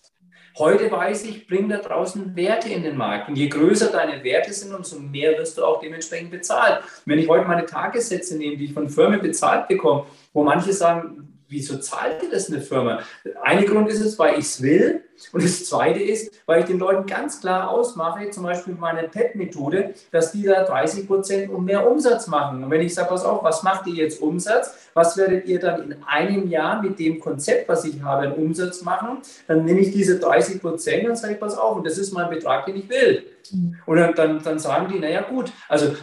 Heute weiß ich, bring da draußen Werte in den Markt. Und je größer deine Werte sind, umso mehr wirst du auch dementsprechend bezahlt. Wenn ich heute meine Tagessätze nehme, die ich von Firmen bezahlt bekomme, wo manche sagen, wieso zahlt dir das eine Firma? Ein Grund ist es, weil ich es will. Und das Zweite ist, weil ich den Leuten ganz klar ausmache, zum Beispiel mit meiner PEP-Methode, dass die da 30 Prozent und mehr Umsatz machen. Und wenn ich sage, pass auf, was macht ihr jetzt Umsatz? Was werdet ihr dann in einem Jahr mit dem Konzept, was ich habe, einen Umsatz machen? Dann nehme ich diese 30 Prozent und sage, pass auf, und das ist mein Betrag, den ich will. Und dann, dann, dann sagen die, naja gut, also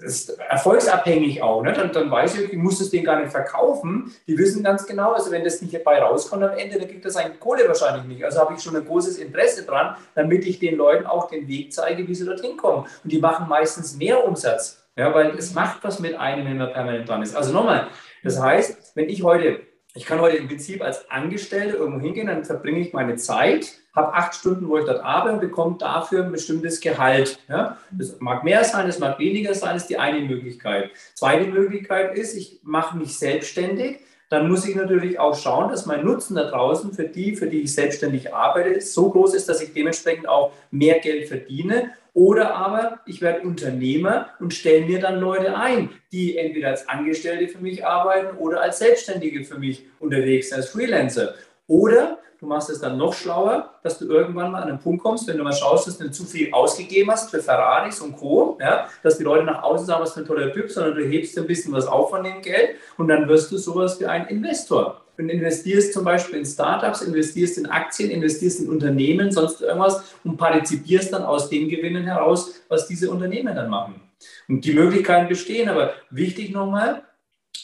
das ist erfolgsabhängig auch. Ne? Dann, dann weiß ich, ich muss das Ding gar nicht verkaufen. Die wissen ganz genau, also wenn das nicht dabei rauskommt am Ende, dann kriegt das eigentlich Kohle wahrscheinlich nicht. Also habe ich schon ein großes Interesse dran, damit ich den Leuten auch den Weg zeige, wie sie dorthin kommen. Und die machen meistens mehr Umsatz, ja, weil es macht was mit einem, wenn man permanent dran ist. Also nochmal, das heißt, wenn ich heute ich kann heute im Prinzip als Angestellte irgendwo hingehen, dann verbringe ich meine Zeit, habe acht Stunden, wo ich dort arbeite und bekomme dafür ein bestimmtes Gehalt. Ja? Das mag mehr sein, das mag weniger sein, ist die eine Möglichkeit. Zweite Möglichkeit ist, ich mache mich selbstständig. Dann muss ich natürlich auch schauen, dass mein Nutzen da draußen für die, für die ich selbstständig arbeite, so groß ist, dass ich dementsprechend auch mehr Geld verdiene oder aber ich werde Unternehmer und stelle mir dann Leute ein, die entweder als Angestellte für mich arbeiten oder als Selbstständige für mich unterwegs sind, als Freelancer. Oder du machst es dann noch schlauer, dass du irgendwann mal an einen Punkt kommst, wenn du mal schaust, dass du zu viel ausgegeben hast für Ferraris und Co., ja, dass die Leute nach außen sagen, was für ein toller Typ, sondern du hebst ein bisschen was auf von dem Geld und dann wirst du sowas wie ein Investor und investierst zum Beispiel in Startups, investierst in Aktien, investierst in Unternehmen, sonst irgendwas und partizipierst dann aus den Gewinnen heraus, was diese Unternehmen dann machen. Und die Möglichkeiten bestehen, aber wichtig nochmal,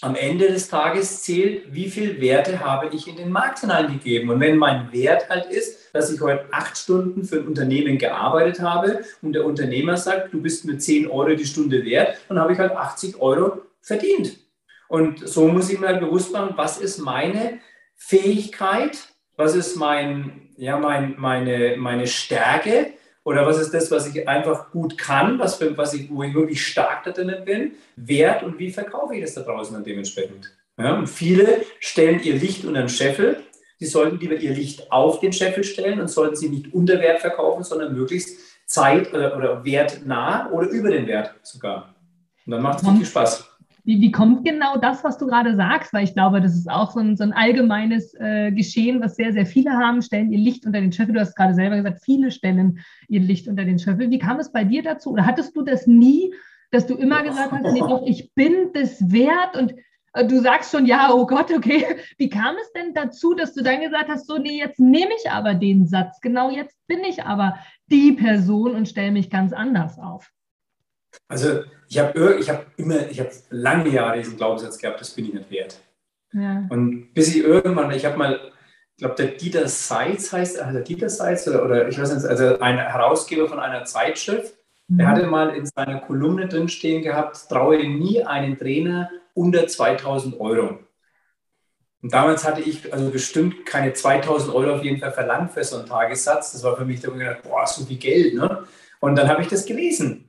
am Ende des Tages zählt, wie viel Werte habe ich in den Markt hineingegeben. Und wenn mein Wert halt ist, dass ich heute acht Stunden für ein Unternehmen gearbeitet habe und der Unternehmer sagt, du bist mir 10 Euro die Stunde wert, dann habe ich halt 80 Euro verdient. Und so muss ich mir halt bewusst machen, was ist meine Fähigkeit, was ist mein, ja, mein, meine, meine Stärke oder was ist das, was ich einfach gut kann, was, für, was ich, wo ich wirklich stark da drinnen bin, wert und wie verkaufe ich das da draußen dann dementsprechend. Ja, und viele stellen ihr Licht unter den Scheffel. Sie sollten lieber ihr Licht auf den Scheffel stellen und sollten sie nicht unter Wert verkaufen, sondern möglichst Zeit oder, oder Wert nah oder über den Wert sogar. Und dann macht es richtig Spaß. Wie, wie kommt genau das, was du gerade sagst? Weil ich glaube, das ist auch so ein, so ein allgemeines äh, Geschehen, was sehr, sehr viele haben, stellen ihr Licht unter den Scheffel. Du hast gerade selber gesagt, viele stellen ihr Licht unter den Scheffel. Wie kam es bei dir dazu? Oder hattest du das nie, dass du immer gesagt hast, nee, doch, ich bin das wert und äh, du sagst schon, ja, oh Gott, okay. Wie kam es denn dazu, dass du dann gesagt hast, so, nee, jetzt nehme ich aber den Satz, genau jetzt bin ich aber die Person und stelle mich ganz anders auf? Also ich habe ich hab immer, ich habe lange Jahre diesen Glaubenssatz gehabt, das bin ich nicht wert. Ja. Und bis ich irgendwann, ich habe mal, ich glaube, der Dieter Seitz heißt, also Dieter Seitz oder, oder ich weiß nicht, also ein Herausgeber von einer Zeitschrift, mhm. der hatte mal in seiner Kolumne drinstehen gehabt, traue nie einen Trainer unter 2000 Euro. Und damals hatte ich also bestimmt keine 2000 Euro auf jeden Fall verlangt für so einen Tagessatz. Das war für mich, da habe ich gedacht, boah, so viel Geld. Ne? Und dann habe ich das gelesen.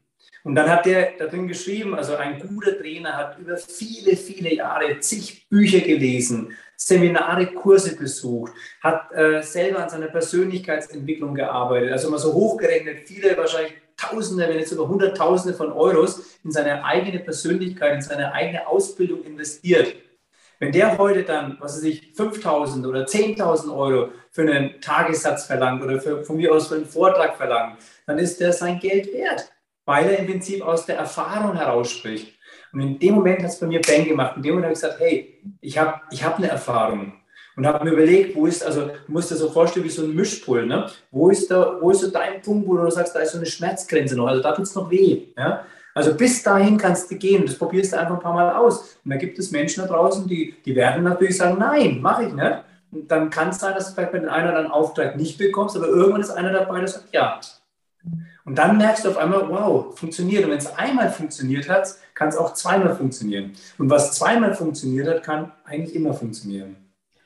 Und dann hat der da drin geschrieben, also ein guter Trainer hat über viele, viele Jahre zig Bücher gelesen, Seminare, Kurse besucht, hat äh, selber an seiner Persönlichkeitsentwicklung gearbeitet. Also mal so hochgerechnet, viele wahrscheinlich Tausende, wenn nicht sogar Hunderttausende von Euros in seine eigene Persönlichkeit, in seine eigene Ausbildung investiert. Wenn der heute dann, was weiß ich, 5.000 oder 10.000 Euro für einen Tagessatz verlangt oder für, von mir aus für einen Vortrag verlangt, dann ist der sein Geld wert weil er im Prinzip aus der Erfahrung heraus spricht. Und in dem Moment hat es bei mir Bang gemacht. In dem Moment habe ich gesagt, hey, ich habe ich hab eine Erfahrung. Und habe mir überlegt, wo ist, also du musst dir so vorstellen wie so ein Mischpult, ne? wo, ist da, wo ist so dein Punkt, wo du sagst, da ist so eine Schmerzgrenze noch, also da tut es noch weh. Ja? Also bis dahin kannst du gehen, das probierst du einfach ein paar Mal aus. Und da gibt es Menschen da draußen, die, die werden natürlich sagen, nein, mache ich nicht. Und dann kann es sein, dass du vielleicht bei den einen oder anderen Auftrag nicht bekommst, aber irgendwann ist einer dabei, der sagt, ja, und dann merkst du auf einmal, wow, funktioniert. Und wenn es einmal funktioniert hat, kann es auch zweimal funktionieren. Und was zweimal funktioniert hat, kann eigentlich immer funktionieren.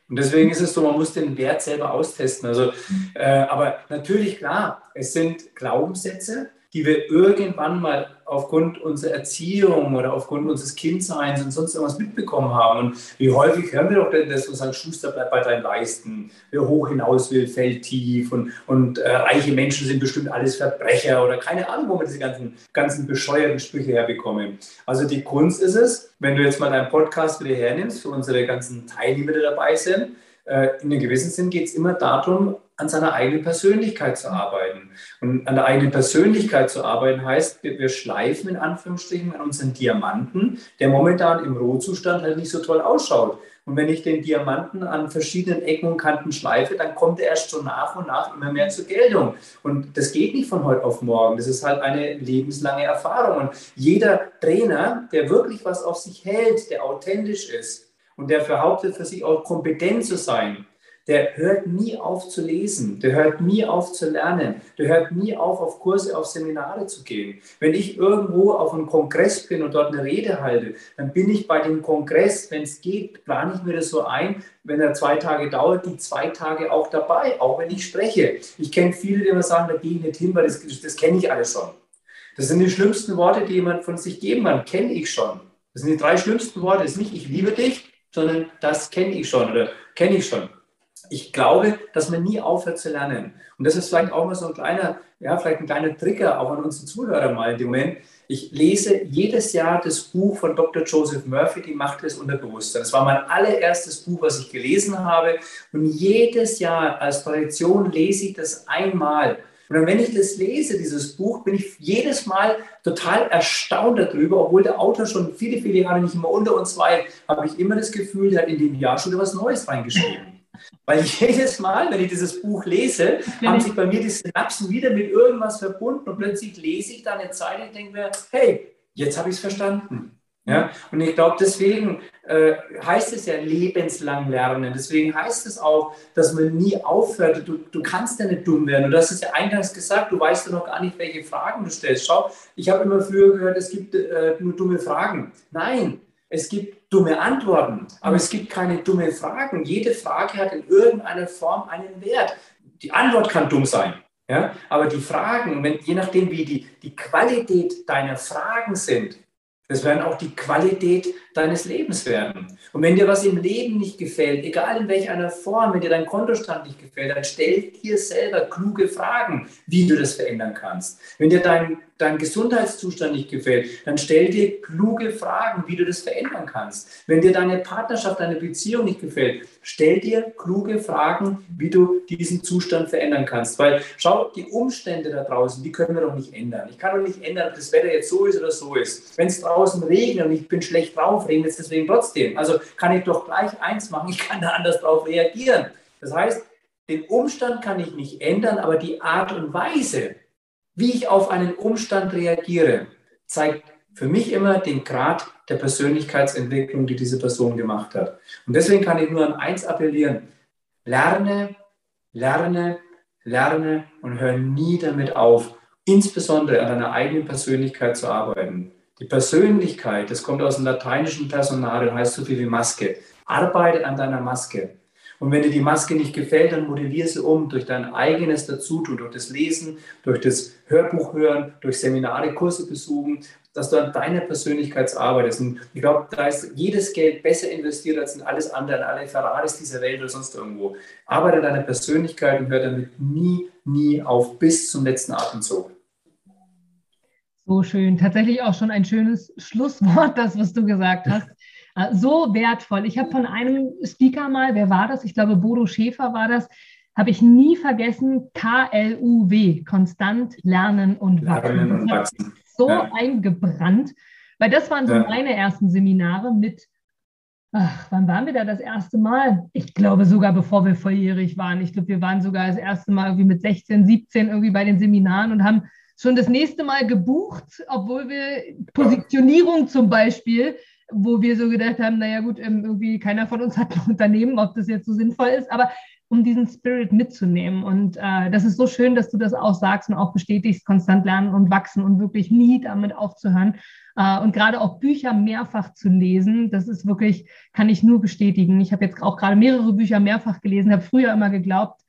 Und deswegen ist es so, man muss den Wert selber austesten. Also, äh, aber natürlich, klar, es sind Glaubenssätze, die wir irgendwann mal aufgrund unserer Erziehung oder aufgrund unseres Kindseins und sonst irgendwas mitbekommen haben. Und wie häufig hören wir doch denn das, wo sagen, Schuster bleibt bei deinen Leisten, wer hoch hinaus will, fällt tief und, und äh, reiche Menschen sind bestimmt alles Verbrecher oder keine Ahnung, wo wir diese ganzen, ganzen bescheuerten Sprüche herbekommen. Also die Kunst ist es, wenn du jetzt mal deinen Podcast wieder hernimmst, für unsere ganzen Teilnehmer, die dabei sind, in einem gewissen Sinn geht es immer darum, an seiner eigenen Persönlichkeit zu arbeiten. Und an der eigenen Persönlichkeit zu arbeiten heißt, wir, wir schleifen in Anführungsstrichen an unseren Diamanten, der momentan im Rohzustand halt nicht so toll ausschaut. Und wenn ich den Diamanten an verschiedenen Ecken und Kanten schleife, dann kommt er erst so nach und nach immer mehr zur Geltung. Und das geht nicht von heute auf morgen. Das ist halt eine lebenslange Erfahrung. Und jeder Trainer, der wirklich was auf sich hält, der authentisch ist und der behauptet, für sich auch kompetent zu sein, der hört nie auf zu lesen, der hört nie auf zu lernen, der hört nie auf, auf Kurse, auf Seminare zu gehen. Wenn ich irgendwo auf einem Kongress bin und dort eine Rede halte, dann bin ich bei dem Kongress, wenn es geht, plane ich mir das so ein, wenn er zwei Tage dauert, die zwei Tage auch dabei, auch wenn ich spreche. Ich kenne viele, die immer sagen, da gehe ich nicht hin, weil das, das kenne ich alles schon. Das sind die schlimmsten Worte, die jemand von sich geben kann, kenne ich schon. Das sind die drei schlimmsten Worte. Das ist nicht, ich liebe dich, sondern das kenne ich schon oder kenne ich schon ich glaube, dass man nie aufhört zu lernen. Und das ist vielleicht auch mal so ein kleiner, ja, vielleicht ein kleiner Trigger auch an unsere Zuhörer mal in dem Moment. Ich lese jedes Jahr das Buch von Dr. Joseph Murphy, Die Macht des Unterbewusstseins. Das war mein allererstes Buch, was ich gelesen habe. Und jedes Jahr als Tradition lese ich das einmal. Und dann, wenn ich das lese, dieses Buch, bin ich jedes Mal total erstaunt darüber, obwohl der Autor schon viele, viele Jahre nicht immer unter uns war, habe ich immer das Gefühl, er hat in dem Jahr schon etwas Neues reingeschrieben. Weil jedes Mal, wenn ich dieses Buch lese, haben sich bei mir die Synapsen wieder mit irgendwas verbunden und plötzlich lese ich da eine Zeile und denke mir, hey, jetzt habe ich es verstanden. Ja? Und ich glaube, deswegen äh, heißt es ja lebenslang lernen. Deswegen heißt es auch, dass man nie aufhört. Du, du kannst ja nicht dumm werden. Und hast es ja eingangs gesagt, du weißt ja noch gar nicht, welche Fragen du stellst. Schau, ich habe immer früher gehört, es gibt äh, nur dumme Fragen. Nein, es gibt dumme Antworten, aber es gibt keine dumme Fragen. Jede Frage hat in irgendeiner Form einen Wert. Die Antwort kann dumm sein, ja? aber die Fragen, wenn, je nachdem, wie die, die Qualität deiner Fragen sind, das werden auch die Qualität deines Lebens werden. Und wenn dir was im Leben nicht gefällt, egal in welcher Form, wenn dir dein Kontostand nicht gefällt, dann stell dir selber kluge Fragen, wie du das verändern kannst. Wenn dir dein dein Gesundheitszustand nicht gefällt, dann stell dir kluge Fragen, wie du das verändern kannst. Wenn dir deine Partnerschaft, deine Beziehung nicht gefällt, stell dir kluge Fragen, wie du diesen Zustand verändern kannst. Weil schau, die Umstände da draußen, die können wir doch nicht ändern. Ich kann doch nicht ändern, ob das Wetter jetzt so ist oder so ist. Wenn es draußen regnet und ich bin schlecht drauf, regnet es deswegen trotzdem. Also kann ich doch gleich eins machen, ich kann da anders drauf reagieren. Das heißt, den Umstand kann ich nicht ändern, aber die Art und Weise, wie ich auf einen Umstand reagiere, zeigt für mich immer den Grad der Persönlichkeitsentwicklung, die diese Person gemacht hat. Und deswegen kann ich nur an eins appellieren. Lerne, lerne, lerne und hör nie damit auf, insbesondere an deiner eigenen Persönlichkeit zu arbeiten. Die Persönlichkeit, das kommt aus dem lateinischen Personal heißt so viel wie Maske. Arbeite an deiner Maske. Und wenn dir die Maske nicht gefällt, dann modellier sie um durch dein eigenes Dazutun, durch das Lesen, durch das Hörbuch hören, durch Seminare, Kurse besuchen, dass du an deiner Persönlichkeit arbeitest. Und ich glaube, da ist jedes Geld besser investiert als in alles andere, in alle Ferraris dieser Welt oder sonst irgendwo. Arbeite an deiner Persönlichkeit und hör damit nie, nie auf bis zum letzten Atemzug. So schön. Tatsächlich auch schon ein schönes Schlusswort, das, was du gesagt hast. Äh, so wertvoll. Ich habe von einem Speaker mal, wer war das? Ich glaube, Bodo Schäfer war das, habe ich nie vergessen, KLUW, konstant lernen und wachsen. Lernen und wachsen. So ja. eingebrannt, weil das waren so ja. meine ersten Seminare mit, ach, wann waren wir da das erste Mal? Ich glaube sogar, bevor wir volljährig waren. Ich glaube, wir waren sogar das erste Mal irgendwie mit 16, 17 irgendwie bei den Seminaren und haben schon das nächste Mal gebucht, obwohl wir Positionierung zum Beispiel wo wir so gedacht haben, naja gut, ähm, irgendwie keiner von uns hat ein Unternehmen, ob das jetzt so sinnvoll ist, aber um diesen Spirit mitzunehmen. Und äh, das ist so schön, dass du das auch sagst und auch bestätigst, konstant lernen und wachsen und wirklich nie damit aufzuhören. Äh, und gerade auch Bücher mehrfach zu lesen, das ist wirklich, kann ich nur bestätigen. Ich habe jetzt auch gerade mehrere Bücher mehrfach gelesen, habe früher immer geglaubt,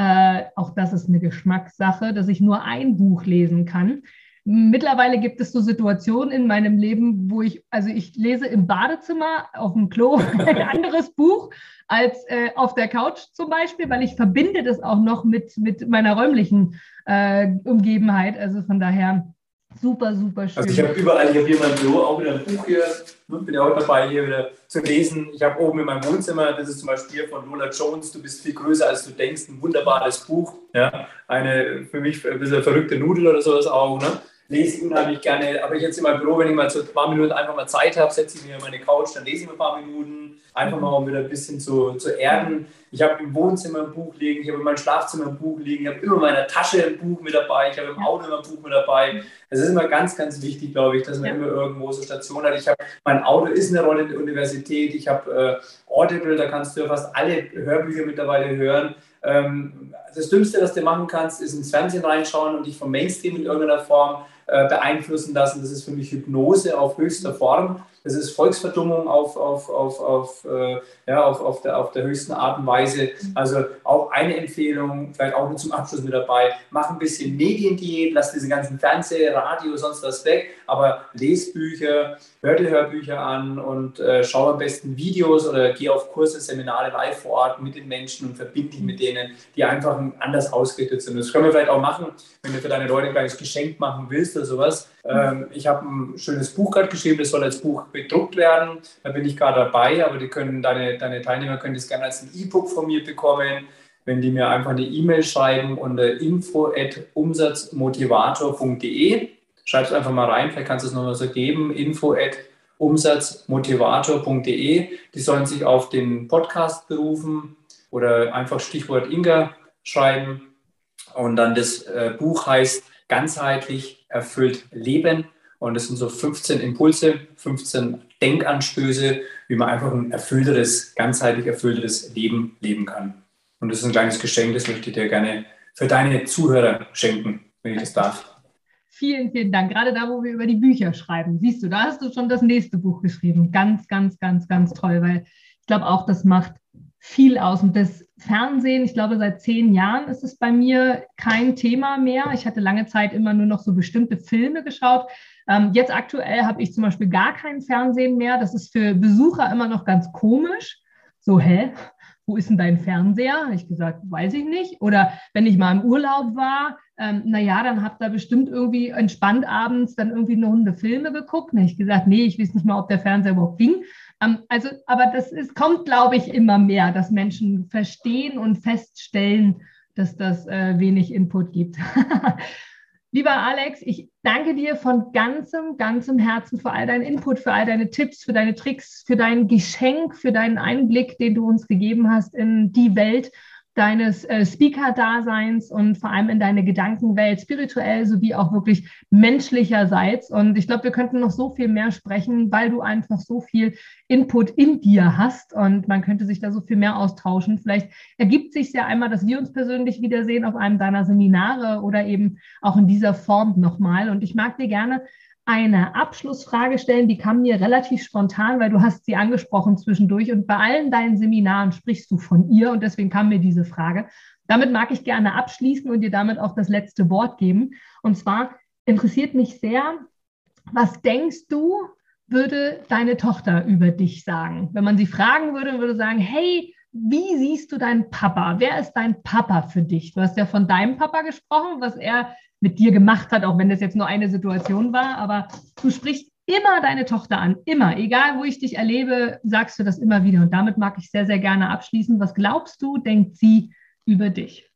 äh, auch das ist eine Geschmackssache, dass ich nur ein Buch lesen kann. Mittlerweile gibt es so Situationen in meinem Leben, wo ich, also ich lese im Badezimmer auf dem Klo ein anderes Buch als äh, auf der Couch zum Beispiel, weil ich verbinde das auch noch mit, mit meiner räumlichen äh, Umgebenheit. Also von daher super, super schön. Also ich habe überall, ich habe hier mein Büro auch wieder ein Buch hier, bin ja heute dabei, hier wieder zu lesen. Ich habe oben in meinem Wohnzimmer, das ist zum Beispiel von Lola Jones, du bist viel größer als du denkst, ein wunderbares Buch. Ja, eine für mich ein bisschen verrückte Nudel oder sowas auch. Ne? Lese ich unheimlich gerne. Aber ich jetzt in meinem Büro, wenn ich mal so ein paar Minuten einfach mal Zeit habe, setze ich auf meine Couch, dann lese ich mal ein paar Minuten, einfach mal um wieder ein bisschen zu, zu erden. Ich habe im Wohnzimmer ein Buch liegen, ich habe in meinem Schlafzimmer ein Buch liegen, ich habe immer in meiner Tasche ein Buch mit dabei, ich habe im Auto immer ein Buch mit dabei. Es ist immer ganz, ganz wichtig, glaube ich, dass man ja. immer irgendwo so Stationen hat. Ich habe, mein Auto ist eine Rolle in der Universität, ich habe äh, Audible, da kannst du ja fast alle Hörbücher mittlerweile hören. Ähm, das Dümmste, was du machen kannst, ist ins Fernsehen reinschauen und dich vom Mainstream in irgendeiner Form beeinflussen lassen. Das ist für mich Hypnose auf höchster Form. Das ist Volksverdummung auf, auf, auf, auf, äh, ja, auf, auf, der, auf der höchsten Art und Weise. Also auch eine Empfehlung, vielleicht auch nur zum Abschluss mit dabei, mach ein bisschen Mediendiät, lass diese ganzen Fernseh-, Radio, sonst was weg, aber les Bücher, hör dir Hörbücher an und äh, schau am besten Videos oder geh auf Kurse, Seminare live vor Ort mit den Menschen und verbinde dich mit denen, die einfach anders ausgerichtet sind. Das können wir vielleicht auch machen, wenn du für deine Leute ein kleines Geschenk machen willst oder sowas. Ähm, ich habe ein schönes Buch gerade geschrieben, das soll als Buch bedruckt werden. Da bin ich gerade dabei, aber die können, deine, deine Teilnehmer können das gerne als ein E-Book von mir bekommen, wenn die mir einfach eine E-Mail schreiben unter info.umsatzmotivator.de. Schreib es einfach mal rein, vielleicht kannst du es nochmal so geben, info.umsatzmotivator.de. Die sollen sich auf den Podcast berufen oder einfach Stichwort Inga schreiben. Und dann das äh, Buch heißt ganzheitlich erfüllt leben. Und das sind so 15 Impulse, 15 Denkanstöße, wie man einfach ein erfüllteres, ganzheitlich erfüllteres Leben leben kann. Und das ist ein kleines Geschenk, das möchte ich dir gerne für deine Zuhörer schenken, wenn ich das darf. Vielen, vielen Dank. Gerade da, wo wir über die Bücher schreiben. Siehst du, da hast du schon das nächste Buch geschrieben. Ganz, ganz, ganz, ganz toll, weil ich glaube auch, das macht viel aus. Und das Fernsehen, ich glaube, seit zehn Jahren ist es bei mir kein Thema mehr. Ich hatte lange Zeit immer nur noch so bestimmte Filme geschaut. Ähm, jetzt aktuell habe ich zum Beispiel gar kein Fernsehen mehr. Das ist für Besucher immer noch ganz komisch. So, hä? Wo ist denn dein Fernseher? Habe ich gesagt, weiß ich nicht. Oder wenn ich mal im Urlaub war, ähm, naja, dann habt ihr bestimmt irgendwie entspannt abends dann irgendwie eine Runde Filme geguckt. Dann habe ich gesagt, nee, ich weiß nicht mal, ob der Fernseher überhaupt ging. Ähm, also, aber das ist, kommt, glaube ich, immer mehr, dass Menschen verstehen und feststellen, dass das äh, wenig Input gibt. Lieber Alex, ich danke dir von ganzem, ganzem Herzen für all deinen Input, für all deine Tipps, für deine Tricks, für dein Geschenk, für deinen Einblick, den du uns gegeben hast in die Welt deines äh, Speaker-Daseins und vor allem in deine Gedankenwelt, spirituell sowie auch wirklich menschlicherseits. Und ich glaube, wir könnten noch so viel mehr sprechen, weil du einfach so viel Input in dir hast und man könnte sich da so viel mehr austauschen. Vielleicht ergibt sich ja einmal, dass wir uns persönlich wiedersehen auf einem deiner Seminare oder eben auch in dieser Form nochmal. Und ich mag dir gerne eine Abschlussfrage stellen, die kam mir relativ spontan, weil du hast sie angesprochen zwischendurch und bei allen deinen Seminaren sprichst du von ihr und deswegen kam mir diese Frage. Damit mag ich gerne abschließen und dir damit auch das letzte Wort geben. Und zwar interessiert mich sehr, was denkst du, würde deine Tochter über dich sagen? Wenn man sie fragen würde, würde sagen, hey, wie siehst du deinen Papa? Wer ist dein Papa für dich? Du hast ja von deinem Papa gesprochen, was er mit dir gemacht hat, auch wenn das jetzt nur eine Situation war. Aber du sprichst immer deine Tochter an, immer, egal wo ich dich erlebe, sagst du das immer wieder. Und damit mag ich sehr, sehr gerne abschließen. Was glaubst du, denkt sie über dich?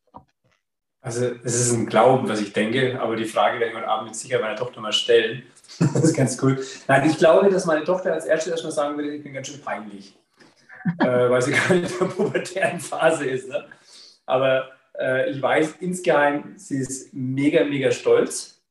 Also es ist ein Glauben, was ich denke, aber die Frage werde ich heute Abend mit Sicherheit meiner Tochter mal stellen. das ist ganz cool. Nein, ich glaube, dass meine Tochter als erstes erstmal sagen würde, ich bin ganz schön peinlich, äh, weil sie gerade in der pubertären Phase ist. Ne? Aber äh, ich weiß insgeheim, sie ist mega, mega stolz.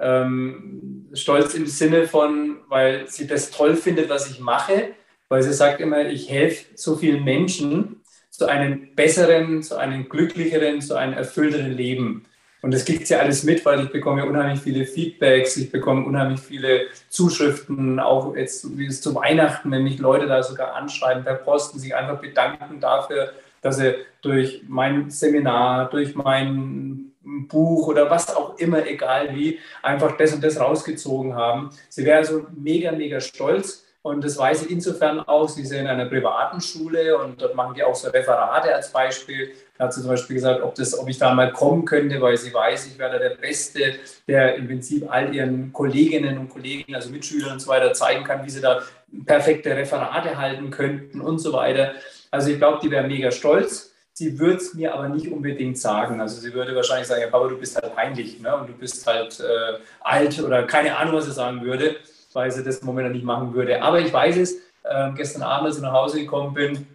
Ähm, stolz im Sinne von, weil sie das toll findet, was ich mache, weil sie sagt immer, ich helfe so vielen Menschen zu einem besseren, zu einem glücklicheren, zu einem erfüllteren Leben. Und das kriegt sie alles mit, weil ich bekomme unheimlich viele Feedbacks, ich bekomme unheimlich viele Zuschriften, auch jetzt wie es zu Weihnachten, wenn mich Leute da sogar anschreiben per Posten, sich einfach bedanken dafür, dass sie durch mein Seminar, durch mein Buch oder was auch immer, egal wie, einfach das und das rausgezogen haben. Sie wäre also mega, mega stolz. Und das weiß ich insofern auch, sie ist in einer privaten Schule und dort machen die auch so Referate als Beispiel. Da hat sie zum Beispiel gesagt, ob, das, ob ich da mal kommen könnte, weil sie weiß, ich werde der Beste, der im Prinzip all ihren Kolleginnen und Kollegen, also Mitschülern und so weiter, zeigen kann, wie sie da perfekte Referate halten könnten und so weiter. Also ich glaube, die wäre mega stolz. Sie würde es mir aber nicht unbedingt sagen. Also sie würde wahrscheinlich sagen, ja, Papa, du bist halt peinlich ne? und du bist halt äh, alt oder keine Ahnung, was sie sagen würde, weil sie das im Moment nicht machen würde. Aber ich weiß es, äh, gestern Abend, als ich nach Hause gekommen bin,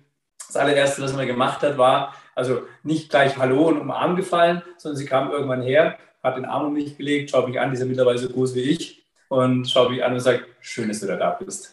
das allererste, was sie gemacht hat, war, also nicht gleich Hallo und umarm gefallen, sondern sie kam irgendwann her, hat den Arm um mich gelegt, schaut mich an, die ist ja mittlerweile so groß wie ich und schaut mich an und sagt, schön, dass du da bist.